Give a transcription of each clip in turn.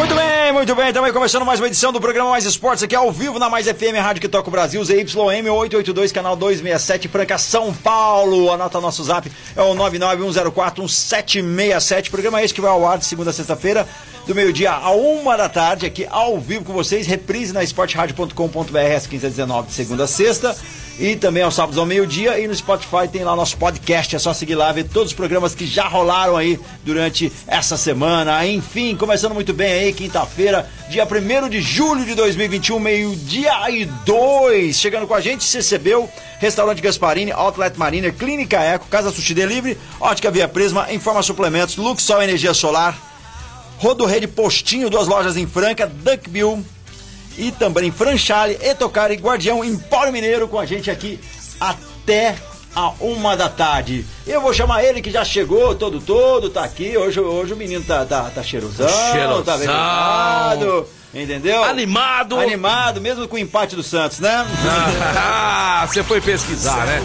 Muito bem, muito bem. Estamos começando mais uma edição do programa Mais Esportes aqui ao vivo na Mais FM Rádio que toca o Brasil, ZYM 882, canal 267, Franca, São Paulo. Anota nosso zap, é o 991041767. Programa esse que vai ao ar de segunda a sexta-feira, do meio-dia a uma da tarde, aqui ao vivo com vocês. Reprise na esporteradio.com.br às 15h19, de segunda a sexta. E também aos sábados ao meio-dia. E no Spotify tem lá nosso podcast. É só seguir lá, ver todos os programas que já rolaram aí durante essa semana. Enfim, começando muito bem aí, quinta-feira, dia 1 de julho de 2021, meio-dia e dois. Chegando com a gente, recebeu Restaurante Gasparini, Outlet Mariner, Clínica Eco, Casa Sushi Delivery, Ótica Via Prisma, Informa Suplementos, Luxol Energia Solar, Rodo Rede Postinho, duas lojas em Franca, Duckbill e também Franchale, Etocari, Guardião, Empório Mineiro com a gente aqui até a uma da tarde. Eu vou chamar ele que já chegou todo todo, tá aqui. Hoje, hoje o menino tá, tá, tá cheirosão, Cheirosão. tá velado, entendeu? Animado. Animado, mesmo com o empate do Santos, né? Ah, você foi pesquisar, né?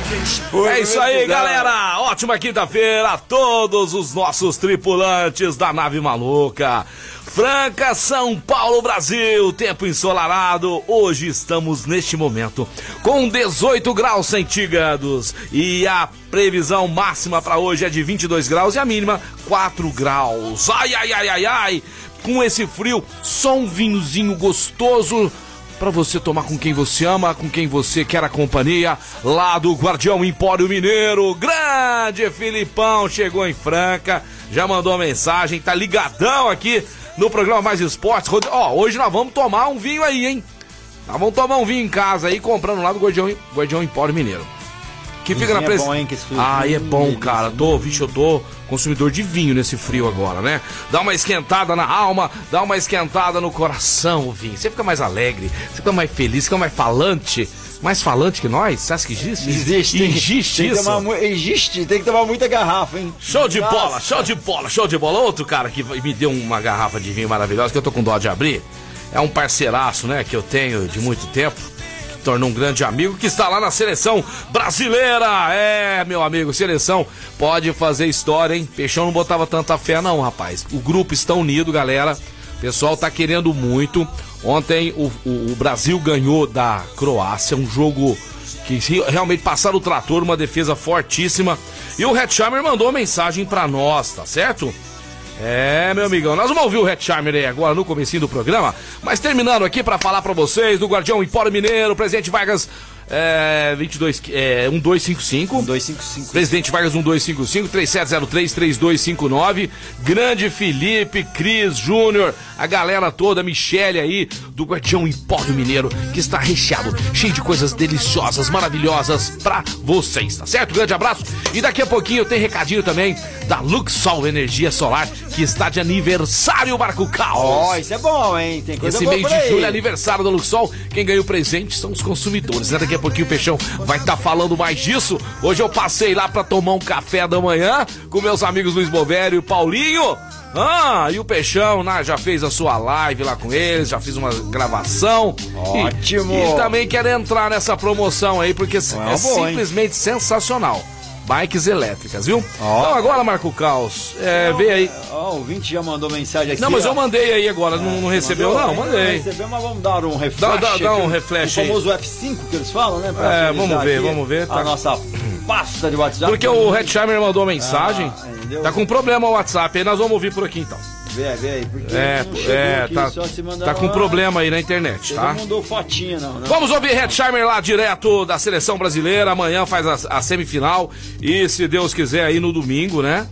Foi é isso aí, galera. Ótima quinta-feira a todos os nossos tripulantes da nave maluca. Franca, São Paulo, Brasil, tempo ensolarado. Hoje estamos neste momento com 18 graus centígrados e a previsão máxima para hoje é de 22 graus e a mínima 4 graus. Ai, ai, ai, ai, ai. Com esse frio, só um vinhozinho gostoso Pra você tomar com quem você ama, com quem você quer a companhia, lá do Guardião Empório Mineiro. Grande Filipão chegou em Franca, já mandou uma mensagem, tá ligadão aqui no programa Mais Esportes. Ó, hoje nós vamos tomar um vinho aí, hein? Nós vamos tomar um vinho em casa aí, comprando lá do Guardião, Guardião Empório Mineiro. Que fica na Vinho é presa. bom, hein, que esse frio. Ah, é bom, cara. Tô, vixe, eu tô consumidor de vinho nesse frio agora, né? Dá uma esquentada na alma, dá uma esquentada no coração o vinho. Você fica mais alegre, você fica mais feliz, fica mais falante. Mais falante que nós? Você acha que existe? Existe, tem, Existe tem que isso? tomar mu- existe, tem que tomar muita garrafa, hein? Show de Nossa. bola, show de bola, show de bola. Outro cara que me deu uma garrafa de vinho maravilhosa que eu tô com dó de abrir. É um parceiraço, né, que eu tenho de muito tempo. Tornou um grande amigo que está lá na seleção brasileira. É, meu amigo, seleção pode fazer história, hein? Peixão não botava tanta fé, não, rapaz. O grupo está unido, galera. O pessoal tá querendo muito. Ontem o, o- o Brasil ganhou da Croácia, um jogo que re- realmente passaram o trator, uma defesa fortíssima. E o Hetzheimer mandou uma mensagem pra nós, tá certo? É, meu amigão, nós vamos ouvir o Hetzheimer aí agora no comecinho do programa, mas terminando aqui pra falar pra vocês do Guardião Empório Mineiro, Presidente Vargas é, 22, é, 1255. 255. Presidente Vargas 1255 3703 3259. Grande Felipe, Cris, Júnior, a galera toda, Michele aí do Guardião Empório Mineiro, que está recheado, cheio de coisas deliciosas, maravilhosas pra vocês, tá certo? Grande abraço. E daqui a pouquinho tem recadinho também da Luxol Energia Solar, que está de aniversário, Marco Caos. Ó, isso é bom, hein? Tem coisa Esse boa mês de julho é aniversário da Luxol. Quem ganha o presente são os consumidores. Né? Daqui a pouquinho o Peixão vai estar falando mais disso. Hoje eu passei lá pra tomar um café da manhã com meus amigos Luiz Bovério e Paulinho. Ah, e o Peixão né, já fez a sua live lá com eles, já fiz uma gravação. Ótimo. E, e também quero entrar nessa promoção aí, porque é, É boa, hein? simplesmente sensacional. Bikes elétricas, viu? Ó. Então agora, Marco Caos, é, vê aí. Ó, o ouvinte já mandou mensagem aqui. Não, mas ó. eu mandei aí agora, não, não recebeu? Não, mandei. Recebeu, mas vamos dar um refresh. Dá- dá- dá um refresh O aí. famoso F5 que eles falam, né? pra É, vamos ver, vamos ver, tá. A nossa pasta de WhatsApp. Porque o Hetzheimer mandou mensagem. Ah, entendeu? tá com problema o WhatsApp, aí nós vamos ouvir por aqui então. Vê, vê aí, porque É, é, tá, só se mandar tá com lá. problema aí na internet, Você tá? não mandou fotinha, não, né? Vamos ouvir Hetzheimer lá direto da seleção brasileira. Amanhã faz a, a semifinal. E se Deus quiser, aí no domingo, né?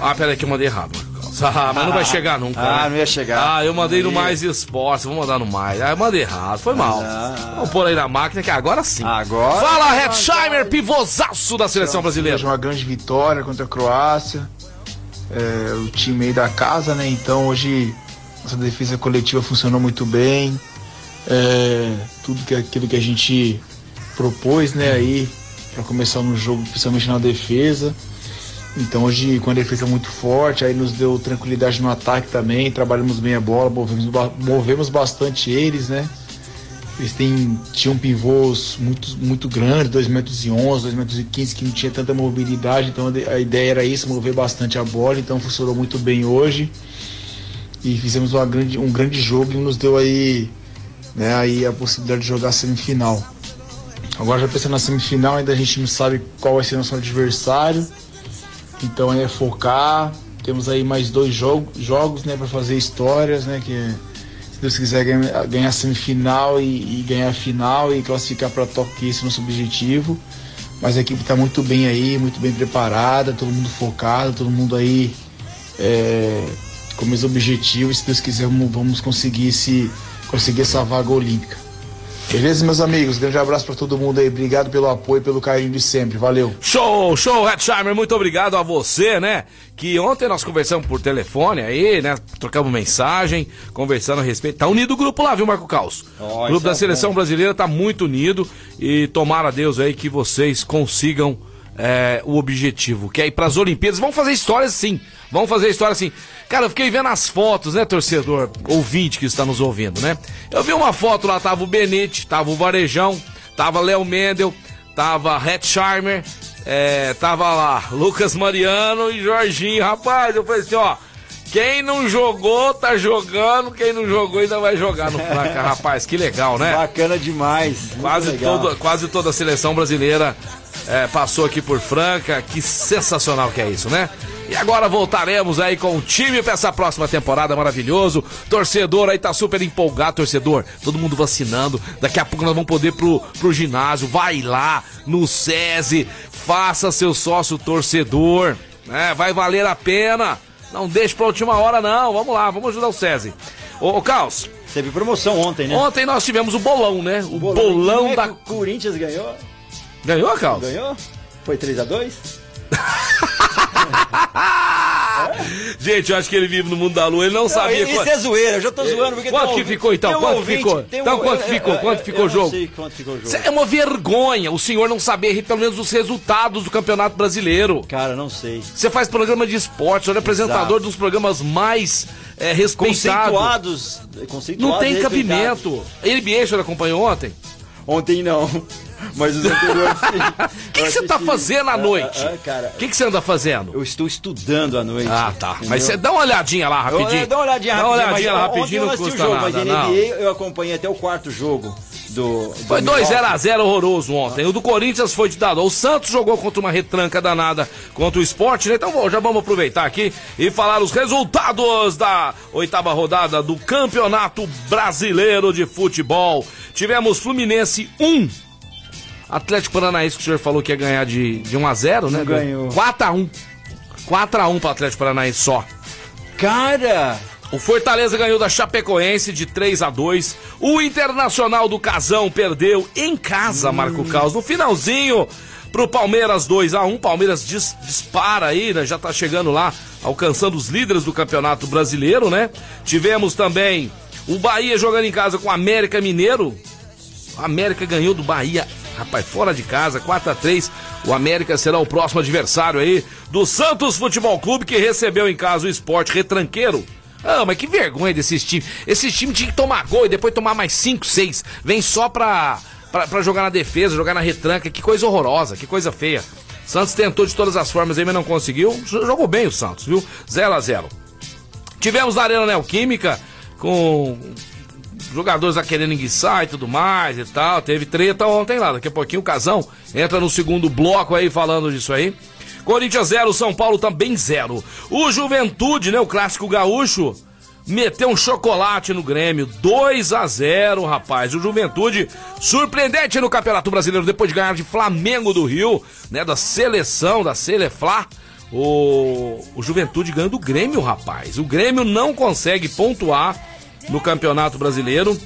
Ah, peraí que eu mandei errado. Ah, mas não vai chegar nunca. Ah, né? não ia chegar. Ah, eu mandei no. Mais Esportes, vou mandar no Mais. Ah, eu mandei errado, foi mal. Ah. Vamos pôr aí na máquina que agora sim. Agora- Fala, Hetzheimer, pivôzaço da seleção brasileira. Hoje uma grande vitória contra a Croácia. É, o time aí da casa, né? Então hoje Nossa defesa coletiva funcionou muito bem. É, tudo que aquilo que a gente propôs, né, aí para começar no jogo, principalmente na defesa. Então hoje com a defesa muito forte, aí nos deu tranquilidade no ataque também, trabalhamos bem a bola, movemos, movemos bastante eles, né? Eles têm, tinham pivôs muito, muito grandes, 2 metros e 11, 2 metros e 15, que não tinha tanta mobilidade, então a ideia era isso, mover bastante a bola, então funcionou muito bem hoje. E fizemos uma grande, um grande jogo e nos deu aí, né, aí a possibilidade de jogar a semifinal. Agora já pensando na semifinal, ainda a gente não sabe qual vai ser nosso adversário. Então é focar. Temos aí mais dois jogo, jogos né, para fazer histórias, né? Que se Deus quiser ganhar, semifinal e, e, ganhar final e classificar para Tóquio, esse é o nosso objetivo. Mas a equipe está muito bem aí, muito bem preparada, todo mundo focado, todo mundo aí é, com os objetivos. Se Deus quiser, vamos conseguir, se, conseguir essa vaga olímpica. Beleza, meus amigos? Grande abraço para todo mundo aí. Obrigado pelo apoio, pelo carinho de sempre. Valeu. Show, show, Hetzheimer. Muito obrigado a você, né? Que ontem nós conversamos por telefone aí, né? Trocamos mensagem, conversando a respeito. Tá unido o grupo lá, viu, Marco Caos? Oh, o grupo da é seleção bom. brasileira tá muito unido e tomara a Deus aí que vocês consigam é, o objetivo, que é ir pras Olimpíadas. Vamos fazer histórias sim. Vamos fazer história assim. Cara, eu fiquei vendo as fotos, né, torcedor, ouvinte que está nos ouvindo, né? Eu vi uma foto lá, tava o Benite, tava o Varejão, tava Léo Mendel, tava Red Charmer, é, tava lá Lucas Mariano e Jorginho. Rapaz, eu falei assim, ó. Quem não jogou, tá jogando. Quem não jogou ainda vai jogar no Franca. Rapaz, que legal, né? Bacana demais. Quase. Todo, quase toda a seleção brasileira é, passou aqui por Franca. Que sensacional que é isso, né? E agora voltaremos aí com o time para essa próxima temporada maravilhoso. Torcedor aí tá super empolgado, torcedor. Todo mundo vacinando. Daqui a pouco nós vamos poder pro, pro ginásio. Vai lá no SESI, faça seu sócio torcedor. Né? Vai valer a pena. Não deixe pra última hora, não. Vamos lá, vamos ajudar o SESI. Ô, ô Caos. Teve promoção ontem, né? Ontem nós tivemos o bolão, né? O, o bolão, bolão é da. O Corinthians ganhou. Ganhou, Caos? Ganhou? Foi 3 a 2 Gente, eu acho que ele vive no mundo da lua, ele não, não sabia. Isso quanto... é zoeira, eu já tô zoando. Porque quanto que ficou então? Quanto ouvinte, ficou? Então quanto ficou? Quanto ficou o jogo? Sei quanto ficou o jogo. É uma vergonha o senhor não saber pelo menos os resultados do Campeonato Brasileiro. Cara, não sei. Você faz programa de esporte, o senhor é apresentador dos programas mais é, respeitados. Conceituados. Conceituados. Não tem cabimento. O senhor acompanhou ontem? Ontem não. Mas os anteriores O que, você tá fazendo à noite? O ah, ah, cara. que, que você anda fazendo? Eu estou estudando à noite. Ah, tá. Entendeu? Mas você dá uma olhadinha lá rapidinho. Eu, dá uma olhadinha rapidinho. Dá uma olhadinha lá rapidinho, não custa jogo, nada. Mas não. NBA eu acompanhei até o quarto jogo. Do, do foi 2x0 horroroso ontem. O do Corinthians foi de dado. O Santos jogou contra uma retranca danada contra o esporte, né? Então bom, já vamos aproveitar aqui e falar os resultados da oitava rodada do Campeonato Brasileiro de Futebol. Tivemos Fluminense 1, Atlético Paranaense que o senhor falou que ia ganhar de, de 1 a 0 né? Ganhou. 4 a 1 4 a 1 para Atlético Paranaense só. Cara! O Fortaleza ganhou da Chapecoense de 3 a 2 O Internacional do Casão perdeu em casa, hum. Marco Caos. No finalzinho, pro Palmeiras 2 a 1 Palmeiras dis, dispara aí, né? Já tá chegando lá, alcançando os líderes do Campeonato Brasileiro, né? Tivemos também o Bahia jogando em casa com o América Mineiro. A América ganhou do Bahia Rapaz, fora de casa, 4 a 3 O América será o próximo adversário aí do Santos Futebol Clube, que recebeu em casa o esporte retranqueiro. Ah, mas que vergonha desses times. Esses times tinham que tomar gol e depois tomar mais 5, 6. Vem só pra, pra, pra, jogar na defesa, jogar na retranca. Que coisa horrorosa, que coisa feia. Santos tentou de todas as formas aí, mas não conseguiu. Jogou bem o Santos, viu? 0 a 0 Tivemos na Arena Neoquímica com jogadores lá querendo enguiçar e tudo mais e tal. Teve treta ontem lá. Daqui a pouquinho o Casão entra no segundo bloco aí falando disso aí. Corinthians 0, São Paulo também 0. O Juventude, né? O clássico gaúcho. Meteu um chocolate no Grêmio, 2 a 0 rapaz. O Juventude surpreendente no Campeonato Brasileiro depois de ganhar de Flamengo do Rio, né? Da seleção, da Seleflá. O, o Juventude ganha do Grêmio, rapaz. O Grêmio não consegue pontuar no Campeonato Brasileiro.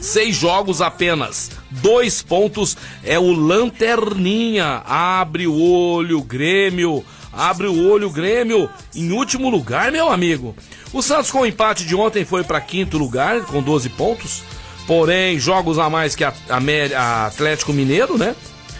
Seis jogos apenas, dois pontos é o Lanterninha. Abre o olho, Grêmio. abre o olho Grêmio em último lugar, meu amigo. O Santos com o empate de ontem foi para quinto lugar com 12 pontos. Porém, jogos a mais que a, a Atlético Mineiro, né?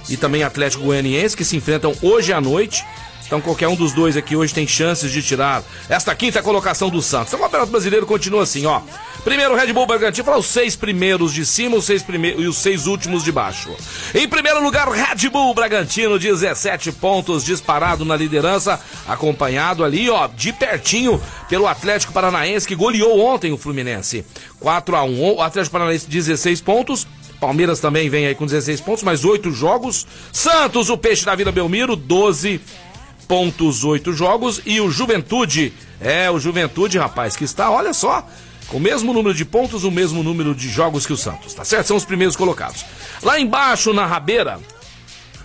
E também Atlético Goianiense que se enfrentam hoje à noite. Então qualquer um dos dois aqui hoje tem chances de tirar esta quinta colocação do Santos. Então o Campeonato Brasileiro continua assim, ó. Primeiro Red Bull Bragantino, fala os seis primeiros de cima os seis primeiros, e os seis últimos de baixo. Em primeiro lugar, Red Bull Bragantino, 17 pontos, disparado na liderança, acompanhado ali, ó, de pertinho pelo Atlético Paranaense, que goleou ontem o Fluminense. 4 a 1 o Atlético Paranaense 16 pontos, Palmeiras também vem aí com 16 pontos, mais 8 jogos. Santos, o Peixe da Vila Belmiro, 12 pontos, 8 jogos. E o Juventude, é o Juventude, rapaz, que está, olha só, com o mesmo número de pontos, o mesmo número de jogos que o Santos, tá certo? São os primeiros colocados. Lá embaixo, na rabeira,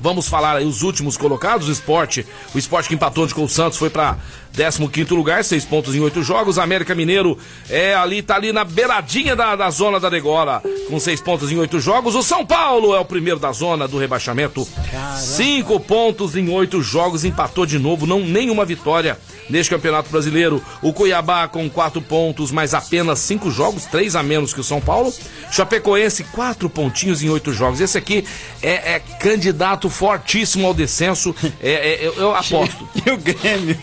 Vamos falar aí os últimos colocados. O esporte, o esporte que empatou com o Santos foi para 15 lugar, seis pontos em oito jogos. América Mineiro é ali, tá ali na beiradinha da, da zona da degola, com seis pontos em oito jogos. O São Paulo é o primeiro da zona do rebaixamento. Caramba. Cinco pontos em oito jogos, empatou de novo, não nenhuma vitória neste Campeonato Brasileiro. O Cuiabá com quatro pontos, mas apenas cinco jogos, três a menos que o São Paulo. Chapecoense, quatro pontinhos em oito jogos. Esse aqui é, é candidato fortíssimo ao descenso. É, é eu, eu aposto. E o Grêmio?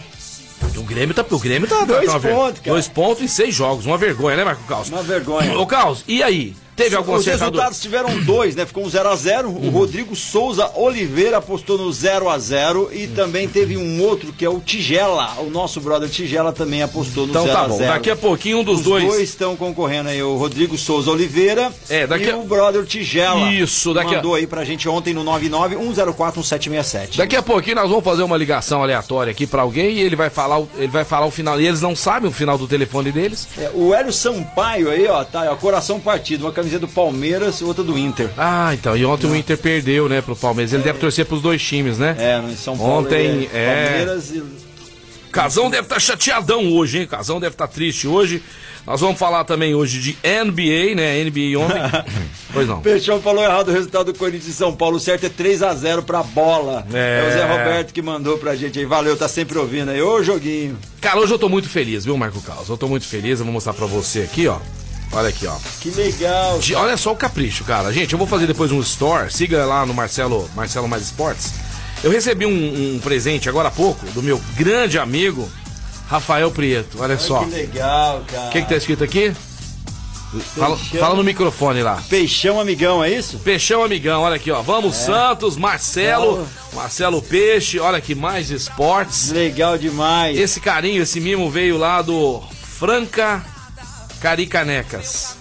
O Grêmio tá. O Grêmio tá. Dois tá pontos, cara. Dois pontos em seis jogos. Uma vergonha, né, Marco Caos? Uma vergonha. Ô, Caos, e aí? Teve algum Os resultados tiveram dois, né? Ficou um 0x0. Uhum. O Rodrigo Souza Oliveira apostou no 0x0. E também teve um outro que é o Tigela. O nosso brother Tigela também apostou no 0x0. Então tá bom. Daqui a pouquinho um dos Os dois. Os dois estão concorrendo aí, o Rodrigo Souza Oliveira é, daqui e a... o brother Tigela. Isso, daqui Mandou a... aí pra gente ontem no 991041767. Daqui a pouquinho nós vamos fazer uma ligação aleatória aqui pra alguém e ele vai falar, ele vai falar o final. E eles não sabem o final do telefone deles. É, o Hélio Sampaio aí, ó, tá, ó, coração partido, uma camiseta do Palmeiras Palmeiras, outra do Inter. Ah, então. E ontem Não. o Inter perdeu, né, pro Palmeiras. Ele é. deve torcer pros dois times, né? É, no São Paulo. Ontem, é. Palmeiras e. Casão deve estar tá chateadão hoje, hein? Casão deve estar tá triste hoje. Nós vamos falar também hoje de NBA, né? NBA ontem. pois não. Peixão falou errado o resultado do Corinthians e São Paulo. O certo é 3x0 pra bola. É... é o Zé Roberto que mandou pra gente aí. Valeu, tá sempre ouvindo aí. Ô, joguinho. Cara, hoje eu tô muito feliz, viu, Marco Carlos? Eu tô muito feliz. Eu vou mostrar pra você aqui, ó. Olha aqui, ó. Que legal. De, olha só o capricho, cara. Gente, eu vou fazer depois um store. Siga lá no Marcelo, Marcelo Mais Esportes. Eu recebi um, um presente agora há pouco do meu grande amigo Rafael Prieto. Olha, olha só. Que legal, cara. O que, que tá escrito aqui? Fala, fala, no microfone lá. Peixão Amigão, é isso? Peixão Amigão, olha aqui, ó. Vamos é. Santos, Marcelo, Marcelo Peixe, olha aqui, mais esportes. Legal demais. Esse carinho, esse mimo veio lá do Franca Caricanecas.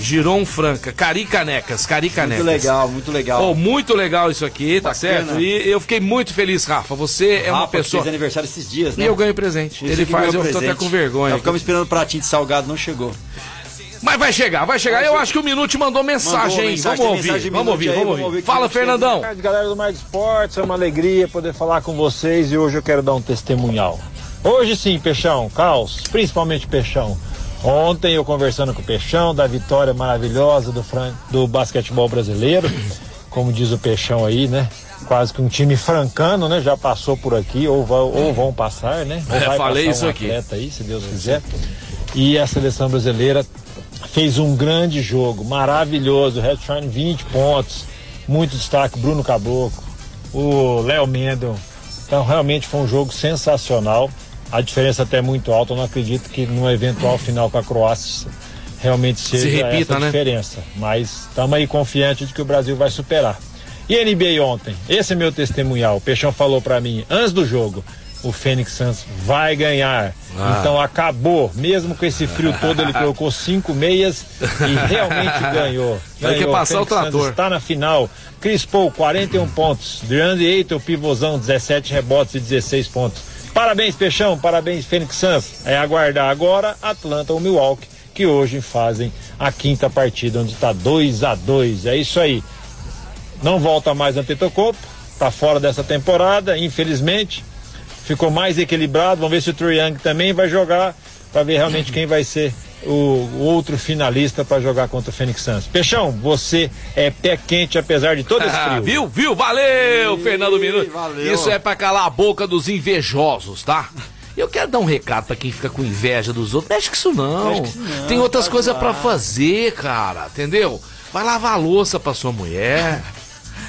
Giron Franca, Caricanecas, Caricanecas. Muito legal, muito legal. Oh, muito legal isso aqui, tá Bacana. certo? E eu fiquei muito feliz, Rafa. Você Rafa, é uma pessoa. fez aniversário esses dias, né? E eu ganho presente. Ele faz, eu presente. tô até com vergonha. Ficamos esperando pratinho de salgado, não chegou. Mas vai chegar, vai chegar. Eu acho que o Minuto mandou mensagem, hein? Vamos ouvir, vamos ouvir, vamos ouvir, vamos ouvir. Fala, Fernandão. Boa tarde, galera do Mais Esportes. É uma alegria poder falar com vocês e hoje eu quero dar um testemunhal. Hoje sim, Peixão, Caos, principalmente Peixão. Ontem eu conversando com o Peixão da vitória maravilhosa do, fran... do basquetebol brasileiro, como diz o Peixão aí, né? Quase que um time francano, né? Já passou por aqui, ou, vai, ou vão passar, né? Ou é, vai falei passar isso um aqui. aí, se Deus quiser. E a seleção brasileira fez um grande jogo, maravilhoso. Red Shine 20 pontos, muito destaque, Bruno Caboclo, o Léo Mendel. Então realmente foi um jogo sensacional a diferença até é muito alta. Eu não acredito que no eventual final com a Croácia realmente seja Se repita, essa né? diferença. Mas estamos aí confiantes de que o Brasil vai superar. E NBA ontem, esse é meu testemunhal. O Peixão falou para mim antes do jogo. O Fênix Santos vai ganhar. Ah. Então acabou. Mesmo com esse frio todo, ele colocou cinco meias e realmente ganhou. Vai que passar o, o trator. Santos está na final. Chris Paul, 41 pontos. DeAndre Ayton, pivôzão, 17 rebotes e 16 pontos. Parabéns, Peixão, parabéns, Fênix Suns. É aguardar agora Atlanta ou Milwaukee, que hoje fazem a quinta partida, onde está 2 a 2 É isso aí. Não volta mais Antetokounmpo, tá fora dessa temporada, infelizmente. Ficou mais equilibrado. Vamos ver se o Young também vai jogar, para ver realmente quem vai ser o, outro finalista para jogar contra o Fênix Santos. Peixão, você é pé quente apesar de todo esse Ah, frio. viu, viu? Valeu, Ih, Fernando Minuto. valeu. Isso é pra calar a boca dos invejosos, tá? Eu quero dar um recado pra quem fica com inveja dos outros. Mexe com isso não. Mexe com isso não, Tem outras coisas pra fazer, cara. Entendeu? Vai lavar a louça pra sua mulher.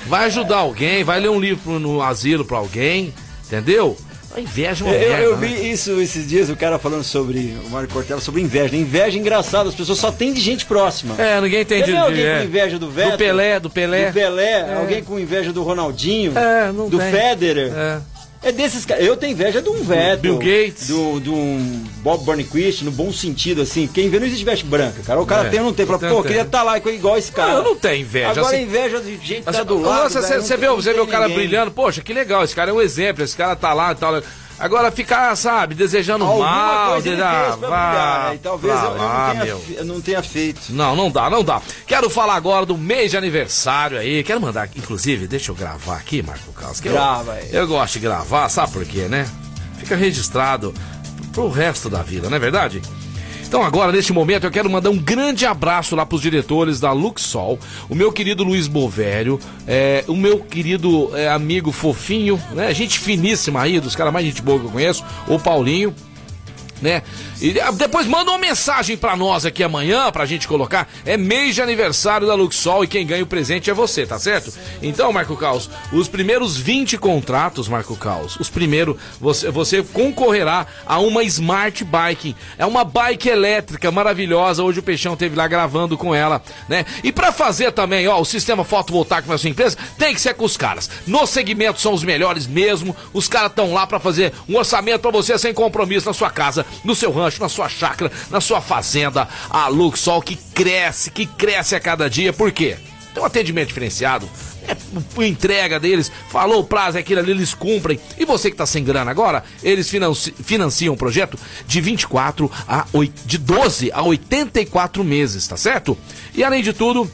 Vai ajudar alguém. Vai ler um livro no asilo pra alguém. Entendeu? A inveja é uma Eu, merda, eu né? vi isso esses dias, o cara falando sobre o Mário Cortella, sobre inveja. Inveja é engraçado, as pessoas só têm de gente próxima. É, ninguém tem Você de, vê alguém é. com inveja do Vettel? Do Pelé, do Pelé. Do Pelé, alguém com inveja do Ronaldinho, É, não do tem. Federer. É. É desses caras. Eu tenho inveja de um Vettel. Bill Gates. Do, do um Bob Burnquist, no bom sentido, assim. Quem vê não existe veste branca, cara. O cara É, tem ou não tem. Fala, tem, pô, tem. queria estar lá igual esse cara. Não, eu não tenho inveja. Agora assim. inveja de gente que tá Assim, do lado. Você, velho, você vê, o cara ninguém. brilhando, poxa, que legal, esse cara é um exemplo, esse cara tá lá e tal. Agora ficar, sabe, desejando Alguma mal, de- ah, pra vá né? E talvez eu, eu lá, não, tenha, meu. eu não tenha feito. Não, não dá, não dá. Quero falar agora do mês de aniversário aí. Quero mandar, inclusive, deixa eu gravar aqui, Marco Carlos. que eu- Grava aí. Eu, gosto de gravar, sabe por quê, né? Fica registrado pro resto da vida, não é verdade? Então agora, neste momento, eu quero mandar um grande abraço lá pros diretores da Luxol, o meu querido Luiz Bovério, é, o meu querido é, amigo fofinho, né? Gente finíssima aí, dos caras mais gente boa que eu conheço, o Paulinho né? E ah, depois manda uma mensagem pra nós aqui amanhã, pra gente colocar. É mês de aniversário da Luxol e quem ganha o presente é você, tá certo? Então, Marco Caos, os primeiros 20 contratos, Marco Caos, os primeiros, você, você concorrerá a uma Smart Bike. É uma bike elétrica maravilhosa. Hoje o Peixão teve lá gravando com ela, né? E pra fazer também, ó, o sistema fotovoltaico na sua empresa, tem que ser com os caras. No segmento são os melhores mesmo. Os caras estão lá pra fazer um orçamento pra você sem compromisso na sua casa, no seu rancho, na sua chácara, na sua fazenda. A Luxol que cresce, que cresce a cada dia. Por quê? Tem um atendimento diferenciado. É entrega deles, falou o prazo, é aquilo ali, eles cumprem. E você que tá sem grana agora, eles financi- financiam o projeto de 24 a 8, de 12 a 84 meses, tá certo? E além de tudo,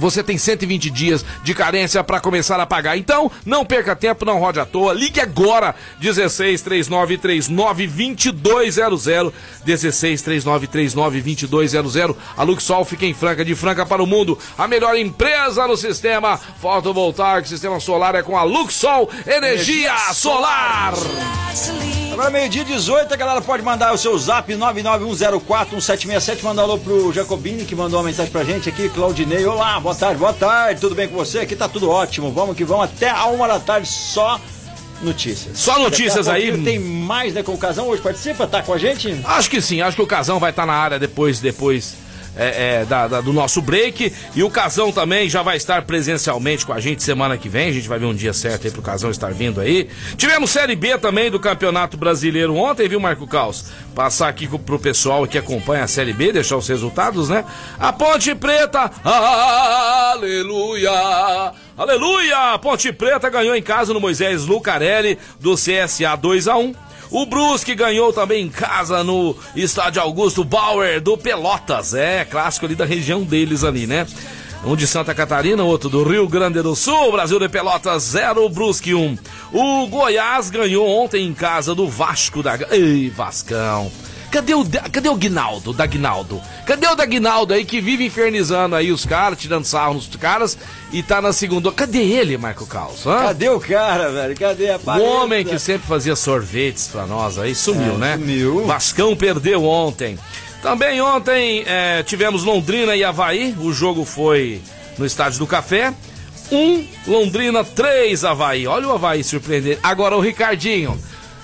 você tem 120 dias de carência para começar a pagar. Então, não perca tempo, não rode à toa. Ligue agora 16 3939 2200 16 3939 2200. A Luxol fica em Franca, de Franca para o mundo. A melhor empresa no sistema fotovoltaico, sistema solar é com a Luxol Energia Solar. Agora meio-dia 18, a galera pode mandar o seu zap 991041767, mandar um alô pro Jacobini, que mandou uma mensagem pra gente aqui, Claudinei. Olá, boa tarde, boa tarde, tudo bem com você? Aqui tá tudo ótimo, vamos que vamos, até a uma da tarde, só notícias. Só notícias aí. Tem mais, né, com o Casão hoje, participa, tá com a gente? Acho que sim, acho que o Casão vai estar na área depois, depois é, é, da- da- do nosso break. E o Casão também já vai estar presencialmente com a gente semana que vem. A gente vai ver um dia certo aí pro Casão estar vindo aí. Tivemos Série B também do Campeonato Brasileiro ontem, viu, Marco Caos? Passar aqui pro pessoal que acompanha a Série B, deixar os resultados, né? A Ponte Preta, aleluia! Aleluia! Ponte Preta ganhou em casa no Moisés Lucarelli do CSA 2 a 1 o Brusque ganhou também em casa no estádio Augusto Bauer do Pelotas. É, clássico ali da região deles ali, né? Um de Santa Catarina, outro do Rio Grande do Sul. Brasil de Pelotas 0, Brusque 1. O Goiás ganhou ontem em casa do Vasco da. Ei, Vascão. Cadê o, cadê o Guinaldo, da Guinaldo? Cadê o da Guinaldo aí que vive infernizando aí os caras, tirando sarro nos caras e tá na segunda. Cadê ele, Marco Caos? hã? Cadê o cara, velho? Cadê a O paleta? homem que sempre fazia sorvetes pra nós aí sumiu, É, né? sumiu. Vascão perdeu ontem. Também ontem é, tivemos Londrina e Havaí. O jogo foi no Estádio do Café. Um, Londrina, três, Havaí. Olha o Havaí surpreender. Agora o Ricardinho.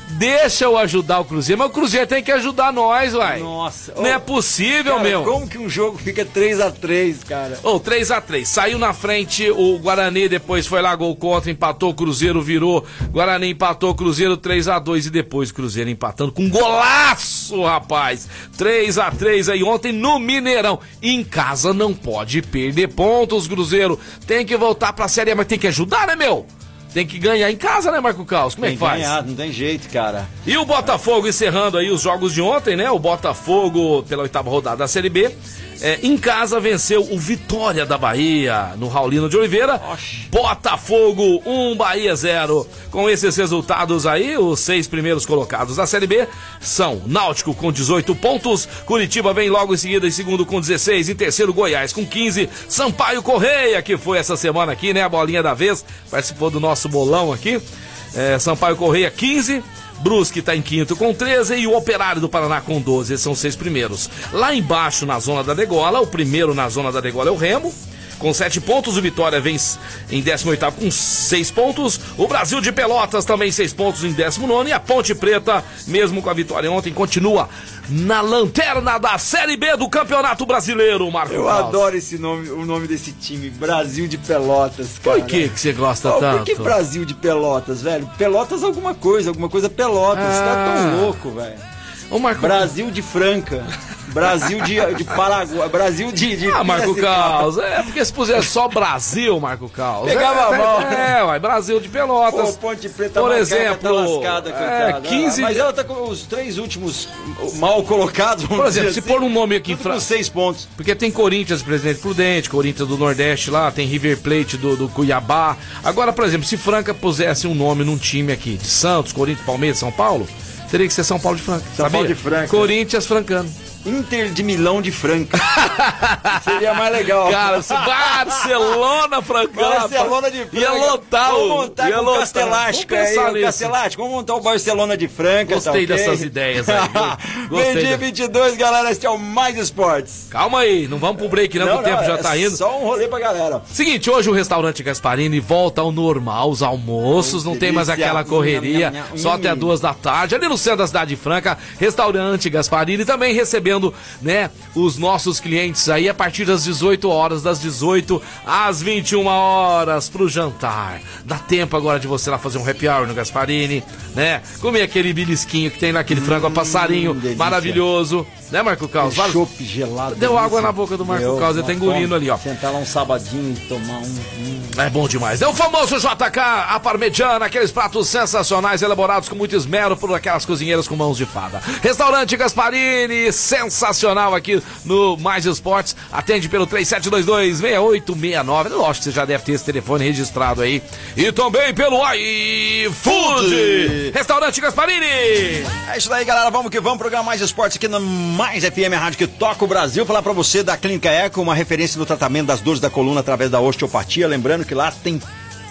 Deixa eu ajudar o Cruzeiro, mas o Cruzeiro tem que ajudar nós, uai. Nossa. Não é Ô, possível, Cara, meu. Como que um jogo fica 3x3, cara? Ô, 3x3. Saiu na frente o Guarani, depois foi lá gol contra, empatou, o Cruzeiro virou. Guarani empatou, Cruzeiro 3x2 e depois o Cruzeiro empatando com golaço, rapaz. 3x3 aí ontem no Mineirão. Em casa não pode perder pontos, Cruzeiro. Tem que voltar pra Série A, mas tem que ajudar, né, meu? Tem que ganhar em casa, né, Marco Caos? Como é Tem que faz? ganhar, não tem jeito, cara. E o Botafogo encerrando aí os jogos de ontem, né? O Botafogo, pela oitava rodada da Série B, é, em casa venceu o Vitória da Bahia, no Raulino de Oliveira. Oxi. Botafogo 1, Bahia 0. Com esses resultados aí, os seis primeiros colocados da Série B são Náutico com 18 pontos, Curitiba vem logo em seguida em segundo com 16, em terceiro Goiás com 15, Sampaio Correia, que foi essa semana aqui, né? A bolinha da vez, participou do nosso bolão aqui. É, Sampaio Correia 15. Brusque está em quinto com 13 e o Operário do Paraná com 12. Esses são os seis primeiros. Lá embaixo, na zona da degola, o primeiro na zona da degola é o Remo. Com 7 pontos, o Vitória vem em 18 com 6 pontos. O Brasil de Pelotas também 6 pontos em 19. E a Ponte Preta, mesmo com a vitória ontem, continua na lanterna da Série B do Campeonato Brasileiro, Marco Eu adoro esse nome, o nome desse time, Brasil de Pelotas, cara. Por que, que você gosta Oh, tanto? por que Brasil de Pelotas, velho? Pelotas alguma coisa, alguma coisa Pelotas. Você tá Ah. tão louco, velho. Ô, Marco Brasil de Franca. Brasil de, de Paraguai. Brasil de. de Ah, Marco. Caos, é porque se puser só Brasil, Marco Caos. Pegava é, mal. É, uai, Brasil de Pô, Pelotas. Ponte Preta Por macaca exemplo, tá lascada, é, coitada. 15 Mas ela tá com os três últimos mal colocados, Por exemplo, se assim, pôr um nome aqui em tudo com seis pontos. Porque tem Corinthians, Presidente Prudente, Corinthians do Nordeste lá, tem River Plate do, do Cuiabá. Agora, por exemplo, se Franca pusesse um nome num time aqui, de Santos, Corinthians, Palmeiras, São Paulo, teria que ser São Paulo de Franca. São sabia? Paulo de Franca. Corinthians francano. Inter de Milão de Franca. Seria mais legal. Cara, se Barcelona francano. Barcelona de Franca. Ia lotar o. Vamos montar ia com o lotar. Castelástico Vamos aí. Castelástico. Vamos montar o Barcelona de Franca, Gostei tá ok? dessas ideias aí? Gostei Meio-dia da- 22, galera, este é o Mais Esportes. Calma aí, não vamos pro break não, que o tempo já é tá indo. Só um rolê pra galera. Seguinte, hoje o restaurante Gasparini volta ao normal, os almoços, não tem mais aquela correria, só até duas da tarde, ali no centro da Cidade Franca, restaurante Gasparini, também recebendo, né, os nossos clientes aí a partir das 18 horas, das 18 às 21 horas pro jantar. Dá tempo agora de você lá fazer um happy hour no Gasparini, né, comer aquele belisquinho que tem lá, aquele frango a passarinho Hum, delícia. maravilhoso, né, Marco Carlos? Vários- Chopp gelado. Deu água na boca do Marco Carlos, ele tá engolindo ali, ó. Sentar lá um sabadinho e tomar um... um- É bom demais. É o famoso JK, a parmegiana, aqueles pratos sensacionais elaborados com muito esmero por aquelas cozinheiras com mãos de fada. Restaurante Gasparini, sensacional aqui no Mais Esportes. Atende pelo 3722-6869. Lógico que você já deve ter esse telefone registrado aí. E também pelo iFood. Restaurante Gasparini. É isso daí, galera. Vamos que vamos. Programa Mais Esportes aqui na Mais FM, a rádio que toca o Brasil. Falar pra você da Clínica Eco, uma referência no tratamento das dores da coluna através da osteopatia. Lembrando que lá tem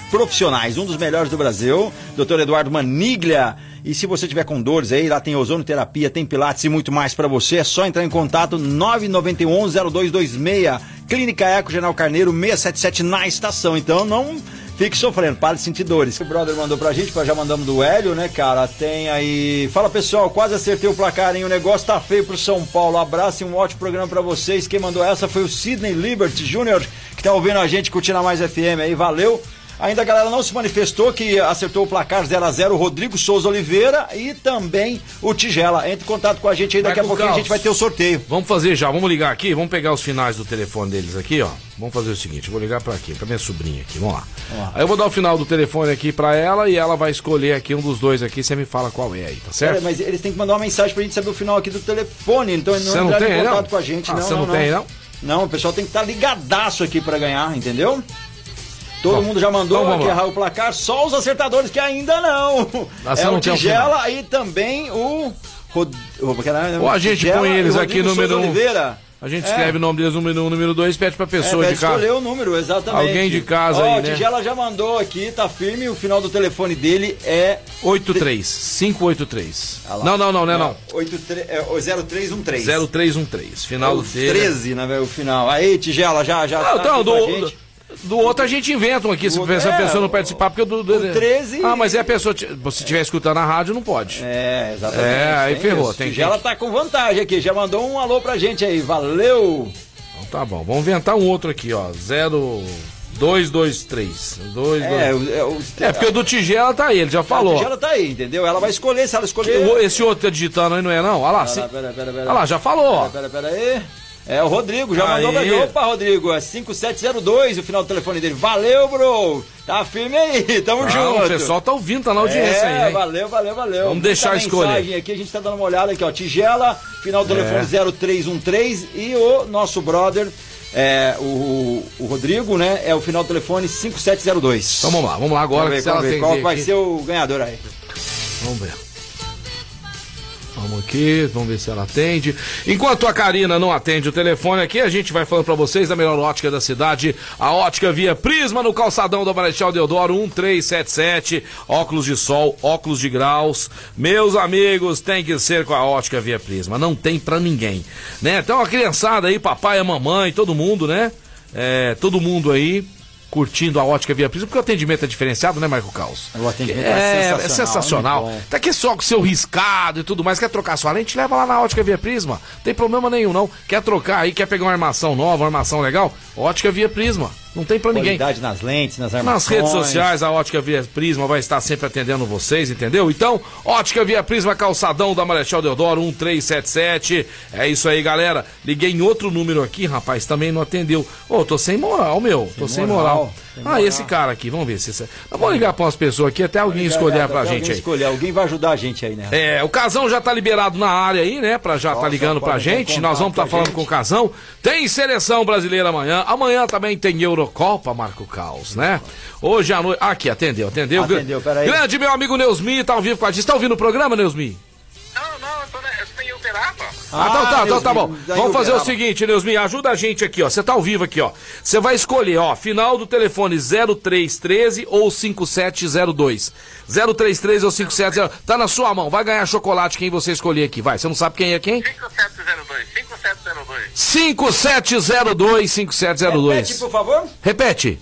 profissionais, um dos melhores do Brasil, Dr. Eduardo Maniglia. E se você tiver com dores aí, lá tem ozonoterapia, tem pilates e muito mais pra você. É só entrar em contato 991-0226. Clínica Eco, General Carneiro, 677 na estação. Então não fique sofrendo, pare de sentir dores. O brother mandou pra gente, já mandamos do Hélio, né, cara? Tem aí. Fala pessoal, quase acertei o placar, hein? O negócio tá feio pro São Paulo. Abraço e um ótimo programa pra vocês. Quem mandou essa foi o Sidney Liberty Jr., que tá ouvindo a gente curtindo a mais FM aí. Valeu. Ainda a galera não se manifestou que acertou o placar 0 a 0 o Rodrigo Souza Oliveira e também o Tigela. Entre em contato com a gente aí, daqui a Marco pouquinho a gente vai ter o sorteio. Vamos fazer já, vamos ligar aqui, vamos pegar os finais do telefone deles aqui, ó. Vamos fazer o seguinte, vou ligar pra aqui, pra minha sobrinha aqui, vamos lá. lá. Aí eu vou dar o final do telefone aqui pra ela e ela vai escolher aqui um dos dois aqui, você me fala qual é aí, tá Pera, certo? mas eles têm que mandar uma mensagem pra gente saber o final aqui do telefone, então eles não não entraram tem, em contato não? com a gente, Ah, não. você não tem, não? Não, o pessoal tem que estar ligadaço aqui pra ganhar, entendeu? Todo Bom, mundo já mandou então aqui errar o placar, só os acertadores que ainda não. Você é não o o Tigela e também o. Rod... o- Ou a gente Tigela põe eles aqui no número um. Oliveira. A gente É. escreve o nome deles número 1, um, número 2, pede pra É, pessoa vai de casa. escolher o número, exatamente. Alguém de casa Ó, aí, o né? Tigela já mandou aqui, tá firme, o final do telefone dele é 83, 583. Ah. Não, não, não, não é não. 83, é, o 0313. 0313, final É o do dele. 13, né, velho, o final. Aí, Tigela, já, já Ah, tá então, aqui com a do, gente. Do outro a gente inventa um aqui, se O- a é, pessoa não o- participar, porque o do, do- o 13 Ah, mas é a pessoa, se estiver escutando a rádio, não pode. É, exatamente. É, aí ferrou, isso. tem- Tigela tem- tá com vantagem aqui, já mandou um alô pra gente aí, valeu! Então tá bom, vamos inventar um outro aqui, ó. 0223. Dois, É, dois... o, é, o, é, porque o do Tigela tá aí, ele já a falou. Tigela tá aí, entendeu? Ela vai escolher, se ela escolher... O- Esse outro tá digitando aí não é não? Olha lá, Pera, se- pera, pera, pera. olha lá já falou, ó. Pera, pera, pera aí. É, o Rodrigo já mandou pra. Opa, Rodrigo, é 5702 o final do telefone dele. Valeu, bro! Tá firme aí, tamo Ah, junto. o pessoal tá ouvindo, tá na audiência é, aí, hein? valeu, valeu, valeu. Vamos deixar Muita escolher. mensagem aqui, a gente tá dando uma olhada aqui, ó. Tigela, final do telefone 0313 e o nosso brother, é, o, o Rodrigo, né? É o final do telefone 5702. Então vamos lá, vamos lá agora. Vamos ver, vamos ver qual vai aqui. ser o ganhador aí. Vamos ver. Vamos aqui, vamos ver se ela atende. Enquanto a Karina não atende o telefone aqui, a gente vai falando pra vocês da melhor ótica da cidade, a ótica Via Prisma no calçadão do Marechal Deodoro 1377, óculos de sol, óculos de graus. Meus amigos, tem que ser com a ótica Via Prisma, não tem pra ninguém, né? Então a criançada aí, papai, a mamãe, todo mundo, né? É, todo mundo aí curtindo a ótica Via Prisma, porque o atendimento é diferenciado, né, Marco Caos? O atendimento é, é é sensacional, sensacional. muito bom. Tá aqui só com seu riscado e tudo mais. Quer trocar sua lente? Leva lá na Ótica Via Prisma. Tem problema nenhum, não. Quer trocar aí, quer pegar uma armação nova, uma armação legal? Ótica Via Prisma. Não tem pra ninguém. Qualidade nas lentes, nas armações. Nas redes sociais, a Ótica Via Prisma vai estar sempre atendendo vocês, entendeu? Então, Ótica Via Prisma, calçadão da Marechal Deodoro, 1377. É isso aí, galera. Liguei em outro número aqui, rapaz, também não atendeu. Ô, tô sem moral, meu. tô sem moral, moral. Ah, esse cara aqui, vamos ver se. Nós vamos ligar pra umas pessoas aqui, até alguém escolher pra alguém gente aí. Escolher. Alguém vai ajudar a gente aí, né? É, o Casão já tá liberado na área aí, né? Pra já tá Nossa, ligando pra pode entrar em gente. Nós vamos estar a falando gente. com o Casão. Tem seleção brasileira amanhã. Amanhã também tem Eurocopa, Marco Caos, né? Hoje à noite. Aqui, atendeu, atendeu. Atendeu, peraí. Grande meu amigo Neusmi, tá ao vivo com a gente. Tá ouvindo o programa, Neusmi? Não, não, eu tô, na- eu tô em Uberaba. Ah, então tá, então tá bom. Neusmi, daí Vamos fazer o seguinte, Neusmi, ajuda a gente aqui, ó. Você tá ao vivo aqui, ó. Você vai escolher, ó, final do telefone 0313 ou 5702. 0313 ou 5702. Tá na sua mão. Vai ganhar chocolate quem você escolher aqui. Vai. Você não sabe quem é quem? 5702, 5702. 5702 5702. Repete, por favor. Repete.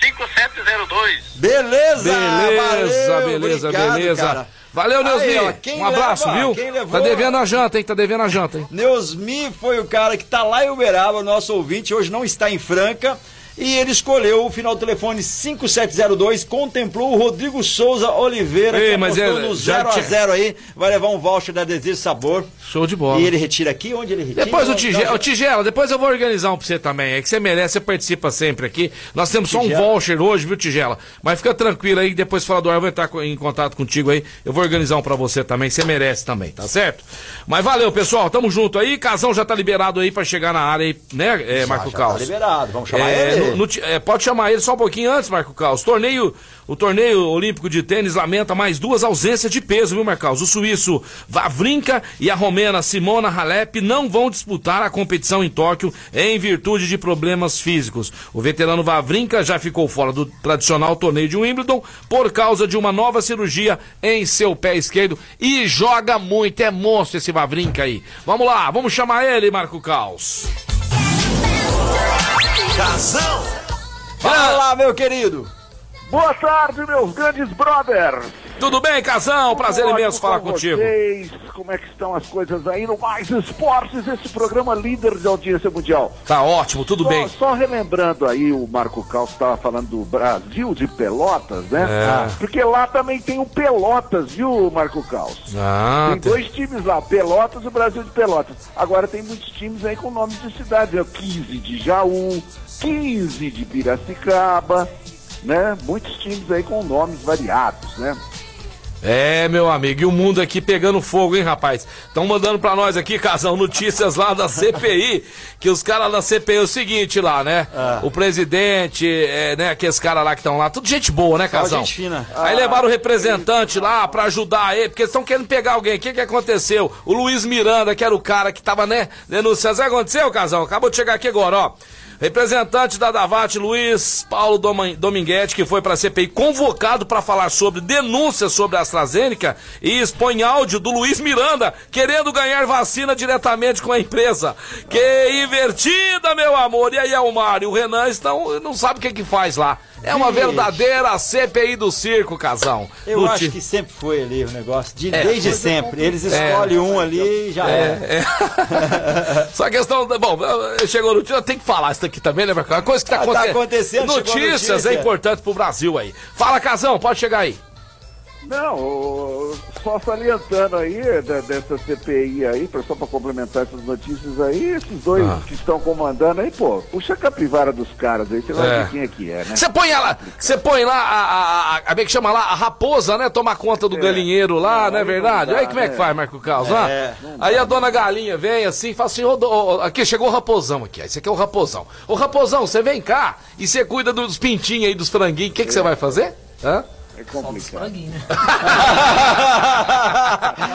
5702. Beleza! Beleza, valeu, beleza, obrigado, beleza. cara. Valeu, Neusmi. Um abraço, leva, viu? quem levou- Tá devendo a janta, hein? Tá devendo a janta, hein? Neusmi foi o cara que tá lá em Uberaba, nosso ouvinte, hoje não está em Franca. E ele escolheu o final do telefone 5702, contemplou o Rodrigo Souza Oliveira, Ei, que mas ele no já 0 a tinha- 0 aí, vai levar um voucher da Desejo Sabor. Show de bola. E ele retira aqui, onde ele retira? Depois o Tigela, o Tigela, depois eu vou organizar um pra você também. É que você merece, você participa sempre aqui. Nós temos só um Tigela. voucher hoje, viu, Tigela? Mas fica tranquilo aí, depois fala do ar, eu vou entrar em contato contigo aí. Eu vou organizar um pra você também, você merece também, tá certo? Mas valeu, pessoal, tamo junto aí. Casão já tá liberado aí pra chegar na área aí, né, é, já- Marco já Caos? Tá liberado, vamos chamar É, ele. No- é, pode chamar ele só um pouquinho antes, Marco Caos. Torneio, o torneio olímpico de tênis lamenta mais duas ausências de peso, viu, Marco Caos? O suíço Vavrinka e a romena Simona Halep não vão disputar a competição em Tóquio em virtude de problemas físicos. O veterano Vavrinka já ficou fora do tradicional torneio de Wimbledon por causa de uma nova cirurgia em seu pé esquerdo e joga muito, é monstro esse Vavrinka aí. Vamos lá, vamos chamar ele, Marco Caos. Casão, Fala, meu querido. Boa tarde, meus grandes brothers. Tudo bem, Casão? Prazer Ótimo imenso falar com contigo. Vocês. Como é que estão as coisas aí no Mais Esportes, esse programa líder de audiência mundial? Tá ótimo, tudo Só, bem. só relembrando aí, o Marco Caos estava falando do Brasil de Pelotas, né? É. Porque lá também tem o Pelotas, viu, Marco Caos? Ah, Tem dois times lá, Pelotas e o Brasil de Pelotas. Agora tem muitos times aí com nomes de cidades, é o 15 de Jaú, 15 de Piracicaba, né? Muitos times aí com nomes variados, né? É, meu amigo, e o mundo aqui pegando fogo, hein, rapaz? Estão mandando pra nós aqui, Casão, notícias lá da CPI, que os caras da CPI é o seguinte lá, né? O presidente, é, né, aqueles caras lá que estão lá, tudo gente boa, né, Casão? gente fina. Aí levaram o representante lá pra ajudar ele, porque eles estão querendo pegar alguém. O que que aconteceu? O Luiz Miranda, que era o cara que tava, né, denunciando. Sabe o que aconteceu, Casão? Acabou de chegar aqui agora, ó. Representante da Davat, Luiz Paulo Dominguete, que foi para a CPI convocado para falar sobre denúncias sobre a AstraZeneca e expõe áudio do Luiz Miranda querendo ganhar vacina diretamente com a empresa. Que invertida, meu amor! E aí, Elmar e o Renan estão, não sabe o que que faz lá. É uma verdadeira CPI do circo, casão. Eu Do acho que sempre foi ali o negócio, de- É. desde sempre. Eles escolhem um ali e já é. É. Só questão. Bom, chegou notícia, tem que falar isso aqui também, né, Marcão? A coisa que tá, Ah, tá aconte- acontecendo, Notícias notícia. é importante pro Brasil aí. Fala, Casão, pode chegar aí. Não, só salientando aí da- dessa CPI aí, só para complementar essas notícias aí, esses dois Ah. que estão comandando aí, pô, puxa a capivara dos caras aí, você vai É. ver quem é que é, né? Você põe ela, você põe lá a, a, a, é que chama lá? A raposa, né? Tomar conta do É. galinheiro lá, Não, não é aí não verdade? dá, aí como é que né? faz, Marco Carlos? ah? É, aí a dona galinha vem assim, fala assim, ô, do- ô, aqui chegou o raposão aqui, esse aqui é o raposão. Ô raposão, você vem cá e você cuida dos pintinhos aí, dos franguinhos, o que que você vai fazer? Hã? É complicado.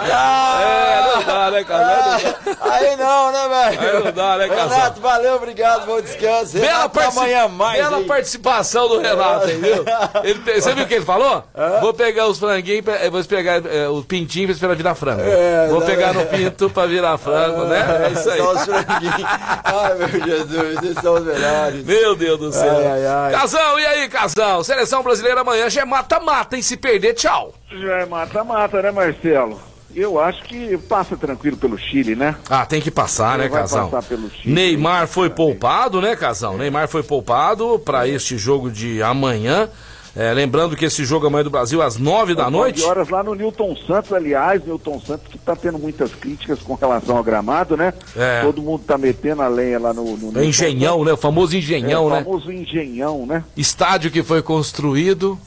É, não dá, né, cara? Aí não, né, velho? Aí não dá, né, casal? Renato, valeu, obrigado, bom descanso. Bela, Renato, partici- amanhã mais. bela aí. participação do Renato, viu? Ele você viu o que ele falou? Vou pegar os franguinhos, vou pegar eh, o pintinho pra esperar virar frango. É, vou tá pegar no pinto pra virar frango, né? É isso aí. Só os franguinhos. Ai, meu Jesus, esses são os melhores. Meu Deus do céu. Ai, ai, ai. Casão, e aí, Casão? Seleção brasileira amanhã já é mata-mata, hein? Se perder, tchau. Já é mata-mata, né, Marcelo? Eu acho que passa tranquilo pelo Chile, né? Ah, tem que passar, né, Ele vai Casão? passar pelo Chile. Neymar foi poupado, né, Casão? Neymar foi poupado pra este jogo de amanhã. É, lembrando que esse jogo amanhã do Brasil às nove da noite. Horas lá no Newton Santos, aliás, Newton Santos que tá tendo muitas críticas com relação ao gramado, né? É. Todo mundo tá metendo a lenha lá no, no Newton Engenhão, né? O famoso Santos. engenhão, é, né? O famoso engenhão, né? Estádio que foi construído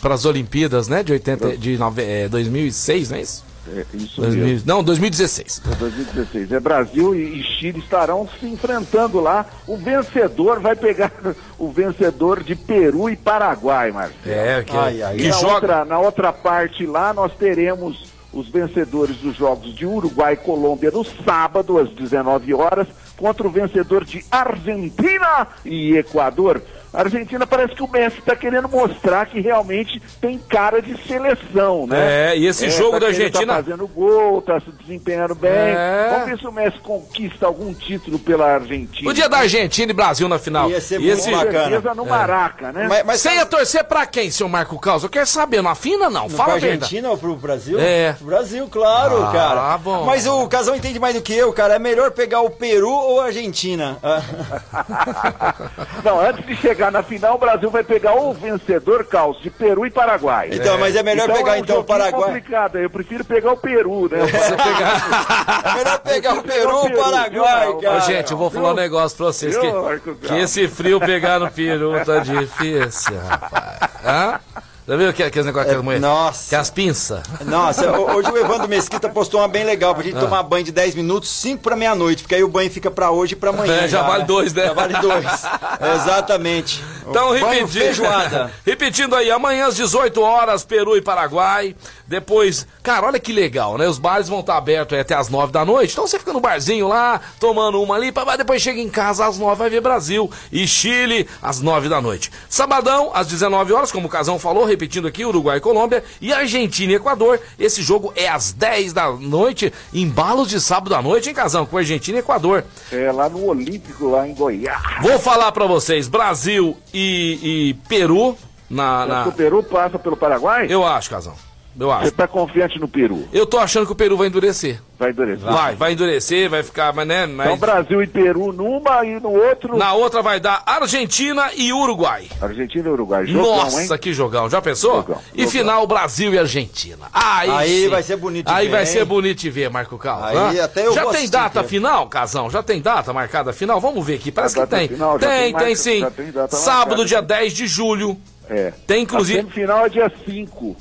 para as Olimpíadas, né? De, 80, de nove- é, 2006, não é isso? É, isso 2000 mesmo. não, 2016. É 2016. É Brasil e, e Chile estarão se enfrentando lá. O vencedor vai pegar o vencedor de Peru e Paraguai, Marcelo. É, que, Ai, ai, que E na, joga. outra, na outra parte lá, nós teremos os vencedores dos jogos de Uruguai e Colômbia no sábado, às 19 horas, contra o vencedor de Argentina e Equador. A Argentina parece que o Messi está querendo mostrar que realmente tem cara de seleção, né? É, e esse jogo tá da querendo- Argentina- Tá fazendo gol, tá se desempenhando bem. É. Vamos ver se o Messi conquista algum título pela Argentina. O dia da Argentina e Brasil na final. Ia ser e muito esse... Bacana. certeza no Maraca, né? Mas, mas Você ia torcer pra quem, seu Marco Caos? Eu quero saber, na fina não? No Fala pra a verdade. Argentina ou pro Brasil? É. Pro Brasil, claro, Ah, cara. bom. Mas o Casão entende mais do que eu, cara. É melhor pegar o Peru ou a Argentina? Não, antes de chegar na final, o Brasil vai pegar o vencedor, Caos, de Peru e Paraguai. Então, mas é melhor pegar um então o Paraguai. complicado, eu prefiro pegar o Peru, né? Você pegar... É melhor pegar o Peru ou o Paraguai, cara. Ô, gente, eu vou falar um negócio pra vocês. Que, que esse frio pegar no peru tá difícil, rapaz. Hã? Já viu que- aqueles negócios que as mulheres. nossa. Que as pinças. Nossa, ho- hoje o Evandro Mesquita postou uma bem legal pra gente Ah. tomar banho de 10 minutos, 5 pra meia-noite, porque aí o banho fica pra hoje e pra amanhã. É, já vale dois, né? Já vale dois. Exatamente. Então, repetindo, feijoada. repetindo aí, amanhã às 18 horas, Peru e Paraguai. Depois, cara, olha que legal, né? Os bares vão estar abertos aí até às 9 da noite. Então você fica no barzinho lá, tomando uma ali, pá, depois chega em casa às 9 vai ver Brasil e Chile às 9 da noite. Sabadão, às 19 horas, como o Casão falou, repetindo aqui, Uruguai e Colômbia. E Argentina e Equador. Esse jogo é às 10 da noite, embalos de sábado à noite, hein, Casão? Com Argentina e Equador. É, lá no Olímpico, lá em Goiás. Vou falar pra vocês, Brasil e, e Peru na, na- O Peru passa pelo Paraguai? Eu acho, Casão. Eu Você acho. tá confiante no Peru? Eu tô achando que o Peru vai endurecer. Vai endurecer. Vai, vai endurecer, vai ficar, mas né, Então, mas Brasil e Peru numa e no outro, na outra vai dar Argentina e Uruguai. Argentina e Uruguai. Jogão, Nossa, hein? que jogão. Já pensou? Jogão, E jogão. final Brasil e Argentina. Aí, Aí sim. vai ser bonito Aí ver, vai hein? ser bonito de ver, Marco Carlos. Aí hã? até eu Já tem data cara. final, Casão? Já tem data marcada final? Vamos ver aqui. Parece que tem. final tem, tem sim. já tem data Sábado, marcada, dia sim. 10 de julho. É. Tem, inclusive- A semifinal é dia 5.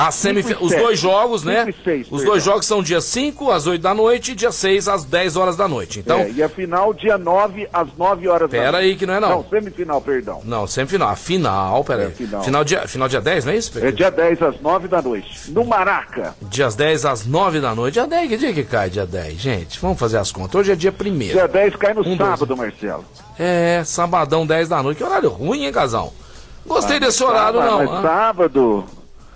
A semif... Os dois jogos, né? Seis, Os dois jogos são dia 5 às 8 da noite e dia 6 às 10 horas da noite. Então, É, e a final dia 9 às 9 horas da Pera noite. aí que não é não. Não, semifinal, perdão. não, semifinal. A final, pera aí. É, final. Final dia, final dia 10, não é isso? É dia 10 às 9 da noite. No Maraca. Dias 10 às 9 da noite. Dia 10, que dia que cai dia 10? Gente, vamos fazer as contas. Hoje é dia 1 Dia 10 cai no Um, dois. sábado, Marcelo. É, sabadão 10 da noite. Que horário ruim, hein, casal? Gostei desse horário, Ah, não. Mas ah. sábado.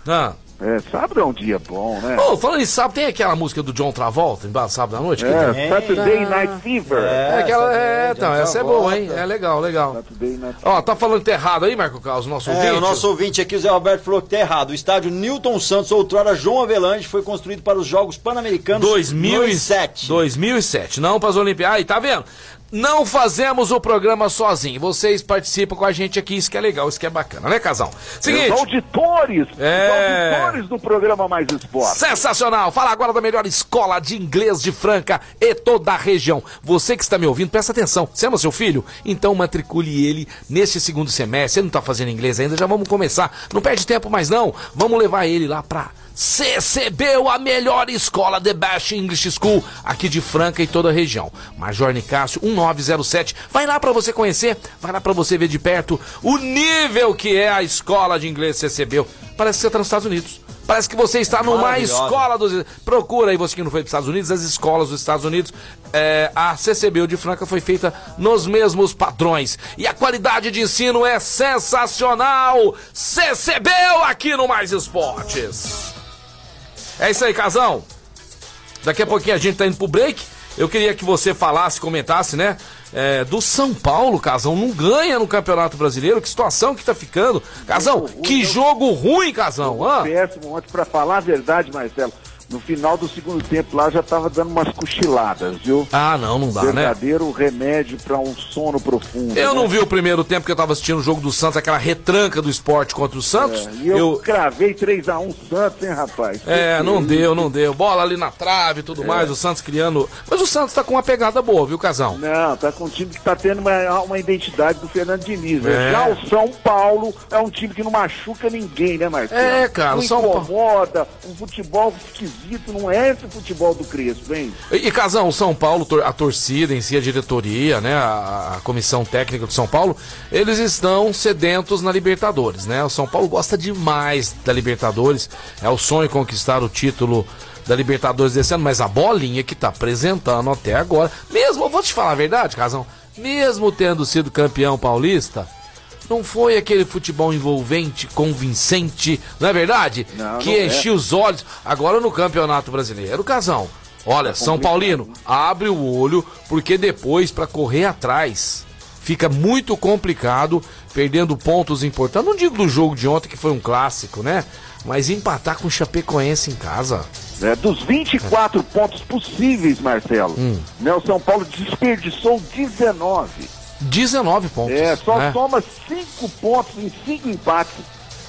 Ah. É, sábado é um dia bom, né? Ô, falando em sábado, tem aquela música do John Travolta, embaixo sábado da noite? que tem? é, Saturday Night Fever. É, aquela, é, então, John essa é boa, hein? Travolta. É legal, legal. Saturday Night Ó, tá falando que tá errado aí, Marco Carlos, nosso É, ouvinte? o nosso ouvinte aqui, o Zé Roberto, falou que tá errado. O estádio Newton Santos, outrora João Avelange, foi construído para os Jogos Pan-Americanos 2007. 2007. 2007, não para as Olimpíadas. Aí, tá vendo? Não fazemos o programa sozinho. Vocês participam com a gente aqui, isso que é legal, isso que é bacana, né, Casão? Seguinte. Os auditores, É. os auditores do programa Mais Esporte. Sensacional! Fala agora da melhor escola de inglês de Franca e toda a região. Você que está me ouvindo, presta atenção. Você ama seu filho? Então matricule ele neste segundo semestre. Você não está fazendo inglês ainda? Já vamos começar. Não perde tempo mais não. Vamos levar ele lá pra CCBU, a melhor escola The Best English School aqui de Franca e toda a região. Major Nicásio 1907. Vai lá pra você conhecer, vai lá pra você ver de perto o nível que é a escola de inglês CCBU. Parece que você está nos Estados Unidos. Parece que você está numa escola dos. Procura aí, você que não foi para os Estados Unidos, as escolas dos Estados Unidos. É, a CCBU de Franca foi feita nos mesmos padrões. E a qualidade de ensino é sensacional! CCBU aqui no Mais Esportes. É isso aí, Casão. Daqui a pouquinho a gente tá indo pro break. Eu queria que você falasse, comentasse, né? é, do São Paulo, Casão. Não ganha no Campeonato Brasileiro. Que situação que tá ficando. Casão, que jogo ruim, Casão. Péssimo ontem, pra falar a verdade, Marcelo. No final do segundo tempo lá já tava dando umas cochiladas, viu? Ah, não, não dá, né? Verdadeiro remédio pra um sono profundo. Eu né? não vi o primeiro tempo que eu tava assistindo o jogo do Santos, aquela retranca do esporte contra o Santos. É, e eu, cravei 3x1 Santos, hein, rapaz? É, não deu, não deu. Bola ali na trave e tudo É. mais, o Santos criando. Mas o Santos tá com uma pegada boa, viu, Casão? Não, tá com um time que tá tendo uma, uma identidade do Fernando Diniz. né? É. Já o São Paulo é um time que não machuca ninguém, né, Marcelo? É, cara, não o São Paulo- incomoda, um futebol esquisito, não é esse futebol do Crespo, hein? E, Casão, o São Paulo, a torcida em si, a diretoria, né, a, a comissão técnica do São Paulo, eles estão sedentos na Libertadores, né? O São Paulo gosta demais da Libertadores, é o sonho conquistar o título da Libertadores desse ano, mas a bolinha que tá apresentando até agora, mesmo, eu vou te falar a verdade, Casão, mesmo tendo sido campeão paulista, não foi aquele futebol envolvente, convincente, não é verdade? Não, que não é. enchia os olhos. Agora no Campeonato Brasileiro, Casão. Olha, São Paulino, abre o olho, porque depois, para correr atrás, fica muito complicado, perdendo pontos importantes. Não digo do jogo de ontem, que foi um clássico, né? Mas empatar com o Chapecoense em casa. né? Dos 24 pontos possíveis, Marcelo, Hum. né, o São Paulo desperdiçou 19. 19 pontos. É, só né? toma 5 pontos em 5 empates.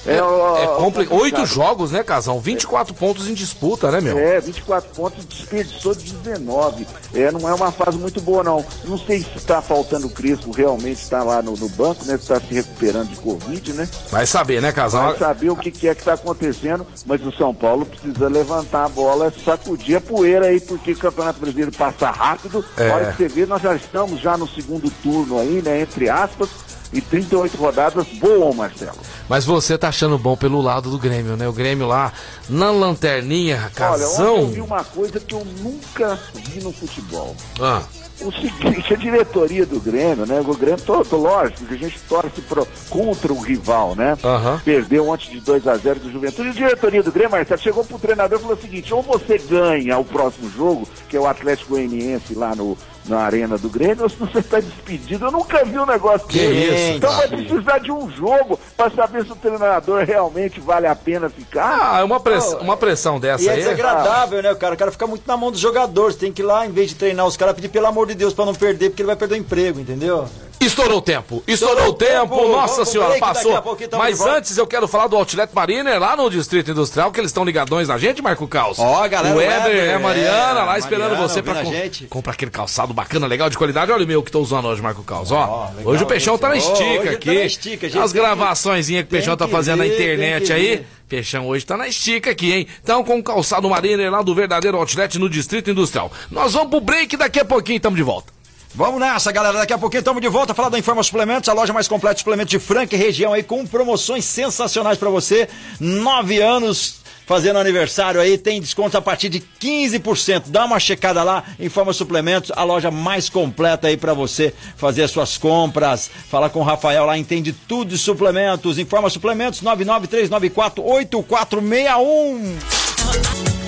É, ó, é compli- complicado. Oito jogos, né, Casão? 24 pontos em disputa, né, meu? É, 24 pontos, desperdiçou 19. É, não é uma fase muito boa, não. Não sei se está faltando o Crespo, realmente está lá no, no banco, né? Está se recuperando de Covid, né? Vai saber, né, Casão? Vai saber o que, que é que está acontecendo, mas o São Paulo precisa levantar a bola, sacudir a poeira aí, porque o Campeonato Brasileiro passa rápido. É. Hora que você vê, nós já estamos já no segundo turno aí, né? Entre aspas, e 38 rodadas voam, Marcelo. Mas você tá achando bom pelo lado do Grêmio, né? O Grêmio lá na lanterninha, Olha, casão. eu vi uma coisa que eu nunca vi no futebol. Ah, O seguinte, a diretoria do Grêmio, né? O Grêmio, tô, tô lógico que a gente torce pro, contra o rival, né? Aham. Perdeu ontem de 2 a 0 do Juventude. E a diretoria do Grêmio, Marcelo, chegou pro treinador e falou o seguinte: ou você ganha o próximo jogo, que é o Atlético Goianiense lá no, na arena do Grêmio, ou se você está despedido. Eu nunca vi um negócio Que desse. isso, Então vai precisar de um jogo para saber se o treinador realmente vale a pena ficar. ah é uma, press... uma pressão dessa E é aí. desagradável, né, cara? O cara fica muito na mão dos jogadores. Tem que ir lá, em vez de treinar os caras, pedir pelo amor de Deus pra não perder, porque ele vai perder o emprego, entendeu? Estourou o tempo, estourou o tempo, tempo. nossa Vamos senhora, passou. Mas antes eu quero falar do Outlet Mariner lá no Distrito Industrial, que eles estão ligadões na gente, Marco Caos. Ó, a galera, O Éder, Éder, é a Mariana é, lá esperando Mariana você pra com... comprar aquele calçado bacana, legal, de qualidade. Olha o meu que tô usando hoje, Marco Caos, ó. Ó, legal hoje o Peixão tá na. Ó, estica ele aqui. tá na estica, gente. As gravaçõezinhas que o Peixão tá fazendo na ver, tem internet aí. ver. Peixão hoje tá na estica aqui, hein? Então, com o calçado Mariner lá do verdadeiro Outlet no Distrito Industrial. Nós vamos pro break daqui a pouquinho tamo de volta. Vamos nessa, galera. Daqui a pouquinho estamos de volta a falar da Informa Suplementos, a loja mais completa de suplementos de Franca e região aí, com promoções sensacionais pra você. Nove anos fazendo aniversário aí, tem descontos a partir de 15%. Dá uma checada lá, Informa Suplementos, a loja mais completa aí pra você fazer as suas compras. Fala com o Rafael lá, entende tudo de suplementos. Informa Suplementos, 993948461.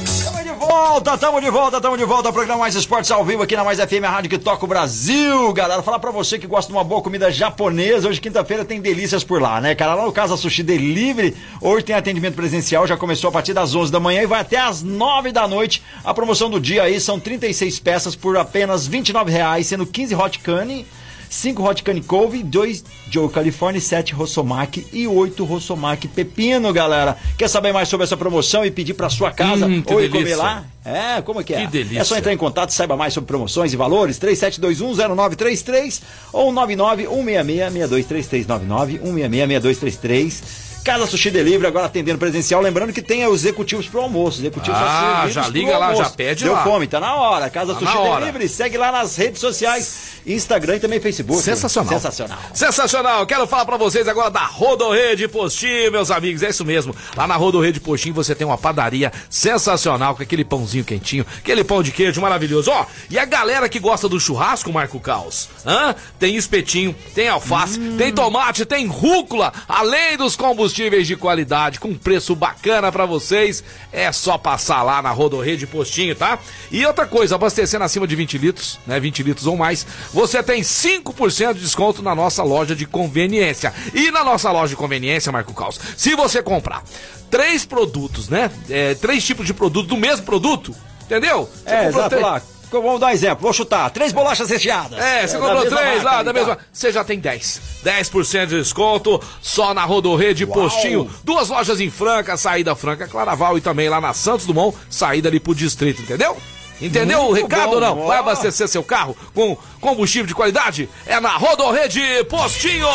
Volta tamo de volta, tamo de volta. Programa Mais Esportes ao vivo aqui na Mais FM, a rádio que toca o Brasil. Galera, falar pra você que gosta de uma boa comida japonesa. Hoje, quinta-feira, tem delícias por lá, né, cara? Lá no Casa Sushi Delivery, hoje tem atendimento presencial, já começou a partir das 11 da manhã e vai até as 9 da noite. A promoção do dia aí são 36 peças por apenas 29 reais, sendo 15 hot cane 5 Hot Cane Cove, 2 Joe California, 7 Rossomach e 8 Rossomach Pepino, galera. Quer saber mais sobre essa promoção e pedir para sua casa Hum, ou ir delícia. comer lá? É, como é que é? Que delícia. É só entrar em contato, saiba mais sobre promoções e valores, 37210933 ou 991666233, 991666233. Casa Sushi Delivery, agora atendendo presencial. Lembrando que tem os executivos pro almoço. Executivos Ah, já liga lá, almoço. já pede Deu lá. fome, tá na hora. Casa Tá Sushi hora. Delivery, segue lá nas redes sociais, Instagram e também Facebook. Sensacional. Sensacional. Sensacional. Quero falar pra vocês agora da Rodorrede Postinho, meus amigos. É isso mesmo. Lá na Rodorrede Postinho você tem uma padaria sensacional com aquele pãozinho quentinho, aquele pão de queijo maravilhoso. Ó, e a galera que gosta do churrasco, Marco Caos, hã? Tem espetinho, tem alface, tem tomate, tem rúcula, além dos combustíveis de qualidade com preço bacana pra vocês. É só passar lá na Rodorrede Postinho, tá? E outra coisa, abastecendo acima de 20 litros, né? 20 litros ou mais, você tem 5% de desconto na nossa loja de conveniência. E na nossa loja de conveniência, Marco Caos, se você comprar três produtos, né? É, três tipos de produto do mesmo produto, entendeu? Você É, exato três- lá. Vamos dar um exemplo, vou chutar. Três bolachas recheadas. é, você da comprou três lá da mesma. Você já tem 10. 10% de desconto só na Rodorrede Postinho. Duas lojas em Franca, saída Franca Claraval e também lá na Santos Dumont, saída ali pro distrito, entendeu? Entendeu o Muito recado bom, ou não? ó. Vai abastecer seu carro com combustível de qualidade? É na Rodorrede Postinho!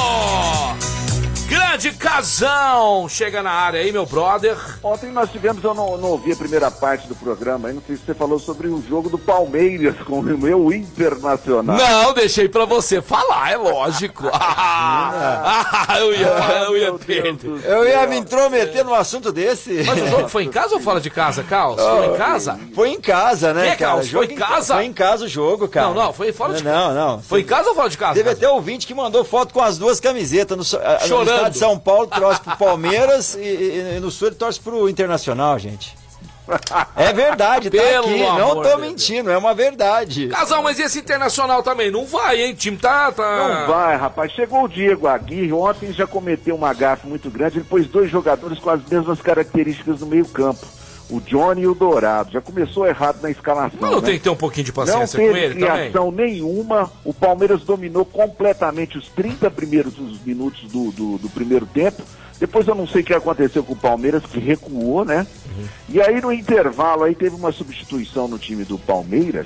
Grande casão! Chega na área aí, meu brother. Ontem nós tivemos, eu não, não ouvi a primeira parte do programa, aí não sei se você falou sobre o jogo do Palmeiras com o meu Internacional. Não, deixei pra você falar, é lógico. Ah, eu ia, eu ia perder. Eu ia me intrometer num assunto desse. Mas o jogo foi em casa ou fora de casa, Carlos? Foi em casa? Foi em casa, né, Que, cara? Carlos? Foi em casa? Foi em casa o jogo, cara. Não, não, foi fora de Não, não. Foi em casa ou fora de casa? Teve até ouvinte que mandou foto com as duas camisetas. Ah, no Chorando. Estado de São Paulo torce pro Palmeiras e, e- e no Sul ele torce pro Internacional, gente. É verdade, tá Pelo aqui. Não tô mentindo, é uma verdade. Casal, mas esse internacional também não vai, hein? O time tá. tá... Não vai, rapaz. Chegou o Diego Aguirre, ontem já cometeu uma gafe muito grande. Ele pôs dois jogadores com as mesmas características no meio-campo. O Johnny e o Dourado. Já começou errado na escalação. Mas não né? tem que ter um pouquinho de Não paciência teve com ele também. criação nenhuma. O Palmeiras dominou completamente os 30 primeiros minutos do, do, do primeiro tempo. Depois eu não sei o que aconteceu com o Palmeiras, que recuou, né? E aí no intervalo aí teve uma substituição no time do Palmeiras,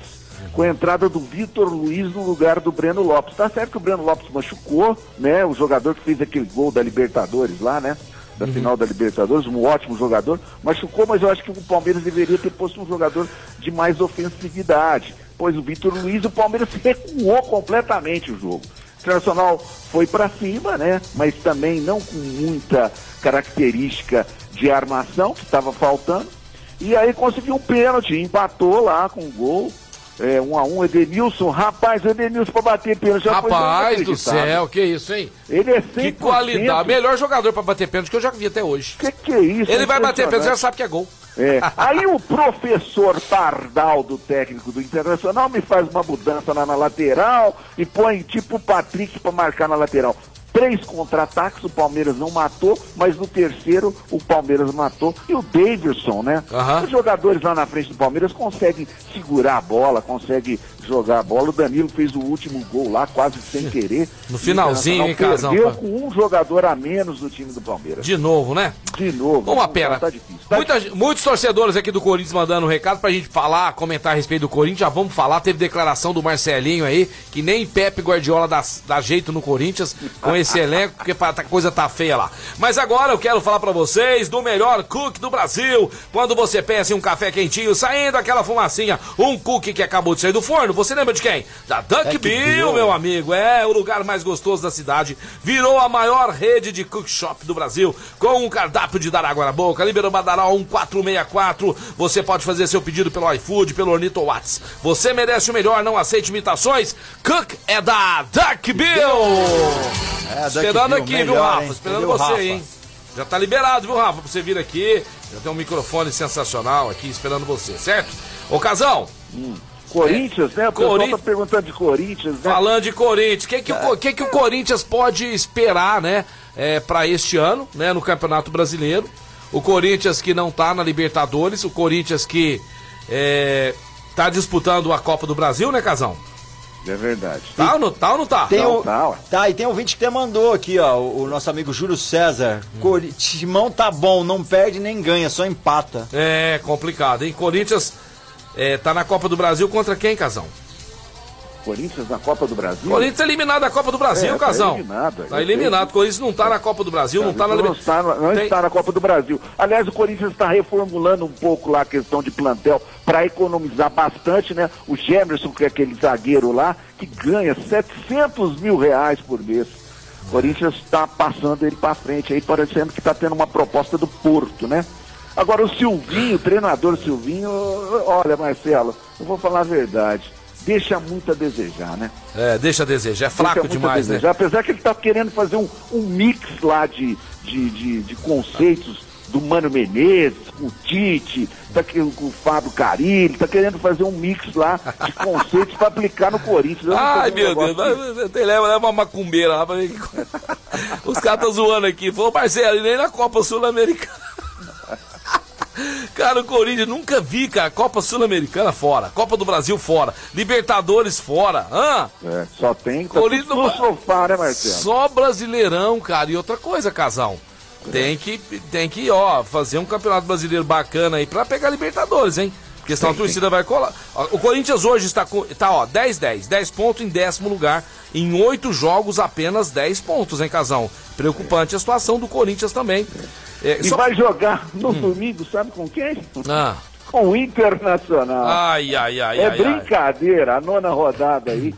com a entrada do Vitor Luiz no lugar do Breno Lopes. Tá certo que o Breno Lopes machucou, né? O jogador que fez aquele gol da Libertadores lá, né? Da final da Libertadores, um ótimo jogador, machucou, mas eu acho que o Palmeiras deveria ter posto um jogador de mais ofensividade. Pois o Vitor Luiz, o Palmeiras recuou completamente o jogo. O Internacional foi para cima, né? Mas também não com muita característica de armação, que estava faltando. E aí conseguiu um pênalti, empatou lá com um gol. É, um a um, Edenilson, rapaz, o Edenilson para bater pênalti já foi Rapaz do céu, que isso, hein? Ele é 100%. Que qualidade. Melhor jogador pra bater pênalti que eu já vi até hoje. Que que é isso? Ele vai bater pênalti, já sabe que é gol. É. Aí o professor Pardal, do técnico do Internacional, me faz uma mudança lá na lateral e põe tipo o Patrick para marcar na lateral. Três contra-ataques, o Palmeiras não matou, mas no terceiro o Palmeiras matou. E o Davidson, né? Aham. Os jogadores lá na frente do Palmeiras conseguem segurar a bola, conseguem jogar a bola. O Danilo fez o último gol lá, quase sem querer. No finalzinho, hein, Casão? Perdeu com um jogador a menos do time do Palmeiras. De novo, né? De novo. Uma pena. Tá difícil. Tá Muita- muitos torcedores aqui do Corinthians mandando um recado pra gente falar, comentar a respeito do Corinthians. Já vamos falar. Teve declaração do Marcelinho aí, que nem Pepe Guardiola dá, dá jeito no Corinthians com esse elenco, porque a coisa tá feia lá. Mas agora eu quero falar pra vocês do melhor cookie do Brasil. Quando você pensa em um café quentinho, saindo aquela fumacinha, um cookie que acabou de sair do forno, você lembra de quem? Da Dunk Bill, meu amigo. É o lugar mais gostoso da cidade. Virou a maior rede de cook shop do Brasil, com um cardápio de dar água na boca. Liberou Badaró 1464. Você pode fazer seu pedido pelo iFood, pelo Ornito Whats. Você merece o melhor, não aceite imitações. Cook é da Duck Bill. É, Duck Esperando Bill, aqui, melhor, viu, Rafa? hein? Esperando Entendeu, você, Rafa? hein? Já tá liberado, viu, Rafa? Pra você vir aqui. Já tem um microfone sensacional aqui esperando você, certo? Ô, Casão. Hum. Corinthians, né? O pessoal Corinthians- tá perguntando de Corinthians, né? Falando de Corinthians, o que, que, o Co- que, que o Corinthians pode esperar, né, é, para este ano, né, no Campeonato Brasileiro? O Corinthians que não tá na Libertadores, o Corinthians que é, tá disputando a Copa do Brasil, né, Casão? É verdade. Tá ou não tá? Ou não tá? Tem Não, o, tá, tá, e tem um ouvinte que até mandou aqui, ó, o, o nosso amigo Júlio César. Cori- Timão tá bom, não perde nem ganha, só empata. É complicado, hein? Corinthians é, tá na Copa do Brasil contra quem, Casão? Corinthians na Copa do Brasil. Corinthians é eliminado da Copa do Brasil, É, tá Casão. eliminado, Tá eliminado. Corinthians não tá na Copa do Brasil, não tá na não está, não Tem- está na Copa do Brasil. Aliás, o Corinthians está reformulando um pouco lá a questão de plantel para economizar bastante, né? O Gemerson, que é aquele zagueiro lá, que ganha 700 mil reais por mês. O Corinthians está passando ele para frente aí, parecendo que está tendo uma proposta do Porto, né? Agora o Silvinho, o treinador Silvinho, olha, Marcelo, eu vou falar a verdade, deixa muito a desejar, né? É, deixa a desejar. É Deixa fraco muito a demais, né? Apesar que ele está querendo fazer um, um mix lá de, de, de, de conceitos do Mano Menezes, com o Tite, tá com o Fábio Carilli, tá querendo fazer um mix lá de conceitos para aplicar no Corinthians. Ai, meu Deus, vai- leva, leva uma macumbeira lá pra ver que... Os caras estão zoando aqui. Falou, Marcelo, e nem na Copa Sul-Americana. Cara, o Corinthians nunca vi, cara. Copa Sul-Americana fora, Copa do Brasil fora, Libertadores fora. Hã? É, só tem Corinthians no sofá, né, Marcelo? Só brasileirão, cara. E outra coisa, casal. Tem que, tem que, ó, fazer um campeonato brasileiro bacana aí pra pegar Libertadores, hein? Porque senão a torcida vai colar. O Corinthians hoje está com. Tá, ó, 10-10. 10 pontos em décimo lugar. Em oito jogos, apenas 10 pontos, hein, casal? Preocupante a situação do Corinthians também. É, E só- vai jogar no domingo, sabe com quem? Ah, Com o Internacional. ai, ai, ai, é ai, ai. brincadeira, a nona rodada aí.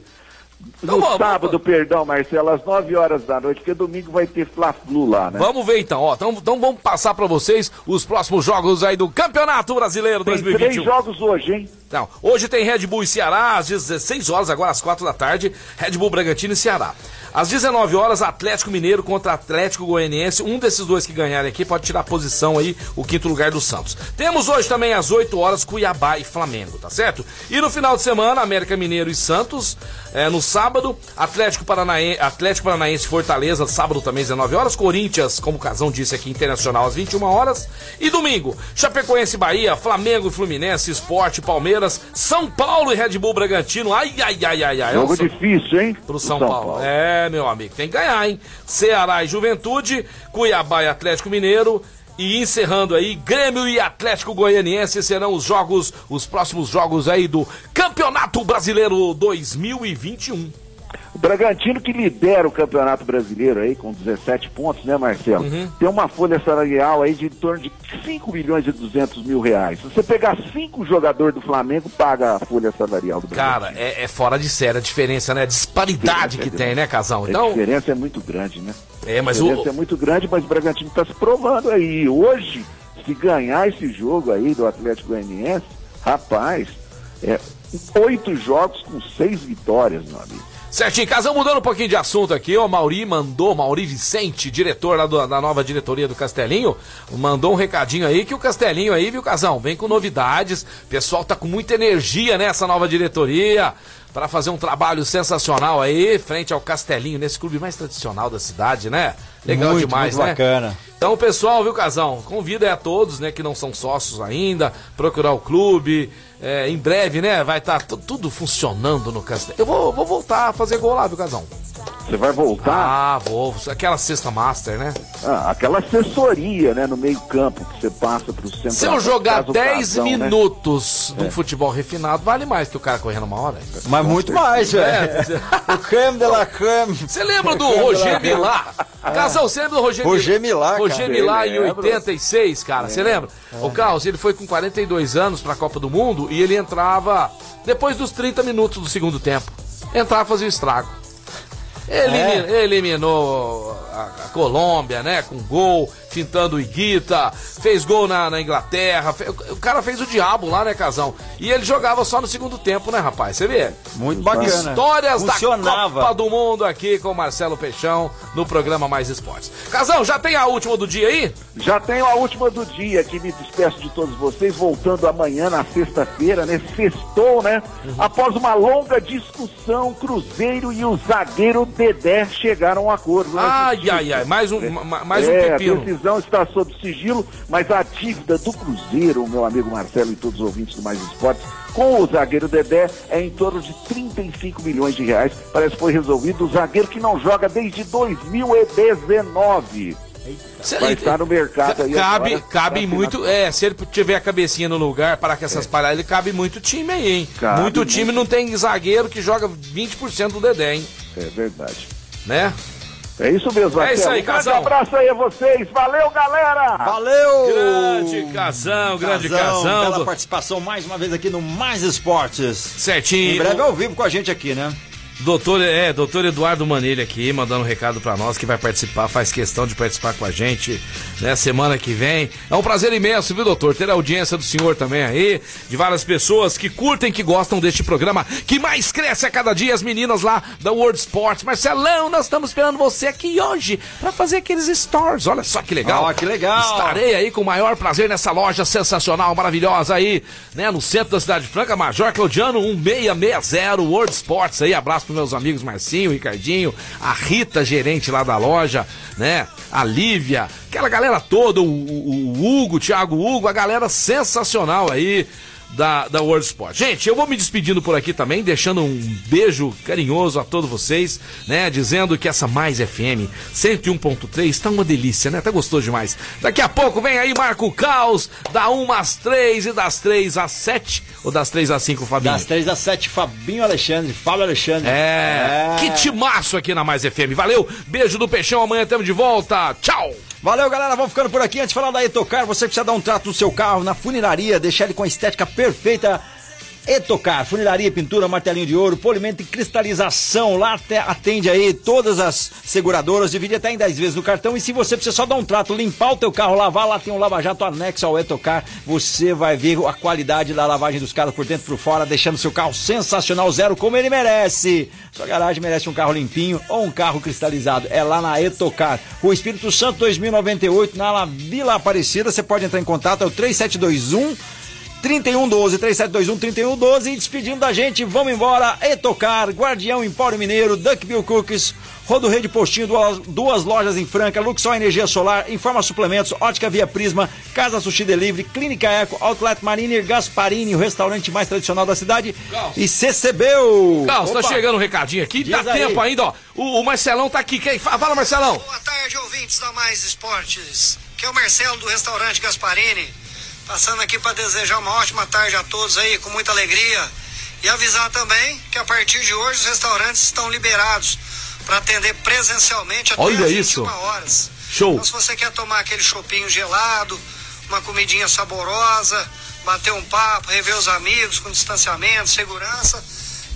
No Então, vamos- sábado, perdão, Marcelo, às 9 horas da noite, porque domingo vai ter Fla-Flu lá, né? Vamos ver então, ó. Então, então vamos passar pra vocês os próximos jogos aí do Campeonato Brasileiro Tem 2021. três jogos hoje, hein? Não, hoje tem Red Bull e Ceará às 16 horas, agora às 4 da tarde, Red Bull Bragantino e Ceará. Às 19 horas, Atlético Mineiro contra Atlético Goianiense. Um desses dois que ganharem aqui pode tirar a posição aí, o quinto lugar do Santos. Temos hoje também às 8 horas, Cuiabá e Flamengo, tá certo? E no final de semana, América Mineiro e Santos. É, no sábado, Atlético Paranaense, Atlético Paranaense Fortaleza, sábado também, 19 horas. Corinthians, como o Casão disse aqui, Internacional às 21 horas. E domingo, Chapecoense Bahia, Flamengo e Fluminense, Esporte, Palmeiras, São Paulo e Red Bull Bragantino. Ai, ai, ai, ai, ai. Jogo Nossa, difícil, hein? Pro São, Paulo. É, meu amigo, tem que ganhar, hein? Ceará e Juventude, Cuiabá e Atlético Mineiro. E encerrando aí, Grêmio e Atlético Goianiense serão os jogos, os próximos jogos aí do Campeonato Brasileiro 2021. O Bragantino que lidera o Campeonato Brasileiro aí com 17 pontos, né, Marcelo? Uhum. Tem uma folha salarial aí de em torno de 5 milhões e 200 mil reais. Se você pegar cinco jogadores do Flamengo, paga a folha salarial do Bragantino. Cara, é, é fora de série a diferença, né? A disparidade que tem, né, Casão? A Então, diferença é muito grande, né? é, mas a diferença o. é muito grande, mas o Bragantino está se provando aí. Hoje, se ganhar esse jogo aí do Atlético Goianiense, rapaz, é oito jogos com seis vitórias, meu amigo. Certinho, Casão, mudando um pouquinho de assunto aqui, o Mauri mandou, Mauri Vicente, diretor lá do- da nova diretoria do Castelinho, mandou um recadinho aí que o Castelinho aí, viu, Casão, vem com novidades, o pessoal tá com muita energia nessa nova diretoria, para fazer um trabalho sensacional aí, frente ao Castelinho, nesse clube mais tradicional da cidade, né? Legal Muito, demais, muito né? bacana. Então, pessoal, viu, Casão? Convida aí a todos, né, que não são sócios ainda, procurar o clube. É, em breve, né, vai estar tudo funcionando no Castelo. Eu vou, vou voltar a fazer gol lá, viu, Casão? Você vai voltar? Ah, vou. Aquela sexta master, né? Ah, aquela assessoria, né, no meio campo que você passa pro centro. Se eu jogar caso 10 Casão, né? minutos É. de um futebol refinado, vale mais que o cara correndo uma hora. Mas muito mais, velho. O creme de la creme. Você lembra do Roger. Milá? Casal, você lembra do Roger Roger Milá, cara. Roger Milá em Lembro. 86, cara. Você lembra? O Carlos, ele foi com 42 anos pra Copa do Mundo e ele entrava depois dos 30 minutos do segundo tempo. Entrava e fazia o estrago. Elimi- Eliminou a, a Colômbia, né? Com gol, fintando o Iguita, fez gol na, na Inglaterra. fe- o cara fez o diabo lá, né, Casão? E ele jogava só no segundo tempo, né, rapaz? Você vê? Muito bacana. Histórias Funcionava. da Copa do Mundo aqui com o Marcelo Peixão no programa Mais Esportes. Casão, já tem a última do dia aí? Já tenho a última do dia, que me despeço de todos vocês, voltando amanhã na sexta-feira, né? Sextou, né? Após uma longa discussão, Cruzeiro e o zagueiro Dedé chegaram a um acordo. né? Ai, ai, ai, mais um, ma- mais um é, pepino. Decisão está sob sigilo, mas a dívida do Cruzeiro, meu amigo Marcelo e todos os ouvintes do Mais Esportes, com o zagueiro Dedé é em torno de 35 milhões de reais. Parece que foi resolvido. O zagueiro que não joga desde 2019. Cê- Vai estar no mercado aí Cabe, agora, cabe muito. É, se ele tiver a cabecinha no lugar para que essas palhadas, ele cabe muito time aí, hein? Cabe muito time muito. não tem zagueiro que joga 20% do Dedé, hein? É verdade. Né? É isso mesmo, É isso Marcelo. aí, Um grande Casão. abraço aí a vocês. Valeu, galera! Valeu! Grande Casão, grande Casão. Bela do- participação mais uma vez aqui no Mais Esportes. Certinho. Em breve ao vivo com a gente aqui, né? Doutor, é, doutor Eduardo Manilha aqui, mandando um recado pra nós que vai participar, faz questão de participar com a gente, né, semana que vem. É um prazer imenso, viu, doutor? Ter a audiência do senhor também aí, de várias pessoas que curtem, que gostam deste programa, que mais cresce a cada dia, as meninas lá da World Sports. Marcelão, nós estamos esperando você aqui hoje pra fazer aqueles stores. Olha só que legal. Ó, que legal. Estarei aí com o maior prazer nessa loja sensacional, maravilhosa aí, né, no centro da cidade franca, Major Claudiano 1660 World Sports aí. Abraço pros meus amigos Marcinho, Ricardinho, a Rita, gerente lá da loja, né? A Lívia, aquela galera toda, o, o- o Hugo, o Thiago Hugo, a galera sensacional aí. Da, da World Sport. Gente, eu vou me despedindo por aqui também, deixando um beijo carinhoso a todos vocês, né? Dizendo que essa Mais FM 101.3 tá uma delícia, né? Tá gostoso demais. Daqui a pouco vem aí Marco Caos, da 1 às 3 e das 3 às 7, ou das 3 às 5, Fabinho? Das 3 às 7, Fabinho Alexandre, Fábio Alexandre. É, que timaço aqui na Mais FM. Valeu, beijo do Peixão, amanhã estamos de volta. Tchau! Valeu, galera. Vamos ficando por aqui. Antes de falar da Etocar, você precisa dar um trato no seu carro, na funilaria, deixar ele com a estética perfeita. Etocar, funilaria, pintura, martelinho de ouro, polimento e cristalização. Lá até atende aí todas as seguradoras, divide até em 10 vezes no cartão. E se você precisa só dar um trato, limpar o teu carro, lavar, lá tem um lava-jato anexo ao Etocar. Você vai ver a qualidade da lavagem dos carros por dentro e por fora, deixando seu carro sensacional, zero, como ele merece. Sua garagem merece um carro limpinho ou um carro cristalizado. É lá na Etocar. O Espírito Santo 2098, na Vila Aparecida. Você pode entrar em contato, é o 3721 3112, 3721 3112 e despedindo da gente, vamos embora, Etocar, Guardião Empório Mineiro, Duckbill Cookies, Rodo Rede Postinho, duas, duas lojas em Franca, Luxol Energia Solar, Informa Suplementos, Ótica Via Prisma, Casa Sushi Delivery, Clínica Eco, Outlet Mariner, Gasparini, o restaurante mais tradicional da cidade e CCBU. Carlos, tá chegando um recadinho aqui, Diz dá aí. tempo ainda, ó. O, o Marcelão tá aqui, quem? Fa- Fala, Marcelão. Boa tarde, ouvintes da Mais Esportes. Que é o Marcelo do restaurante Gasparini. Passando aqui para desejar uma ótima tarde a todos aí, com muita alegria. E avisar também que a partir de hoje os restaurantes estão liberados para atender presencialmente até Olha às isso. 21 horas. Show. Então, se você quer tomar aquele chopinho gelado, uma comidinha saborosa, bater um papo, rever os amigos com distanciamento, segurança,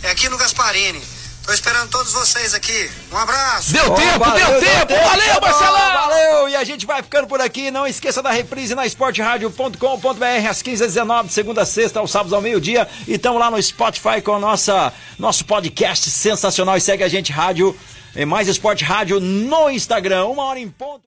é aqui no Gasparini. Tô esperando todos vocês aqui. Um abraço. Deu Ó, tempo, deu tempo. Valeu, Marcelão. Valeu! E a gente vai ficando por aqui. Não esqueça da reprise na esportradio.com.br às 15h19, de segunda a sexta, aos sábados ao meio-dia. E estamos lá no Spotify com a nossa, nosso podcast sensacional. E segue a gente, rádio, eh, mais esporte rádio no Instagram. Uma hora em ponto.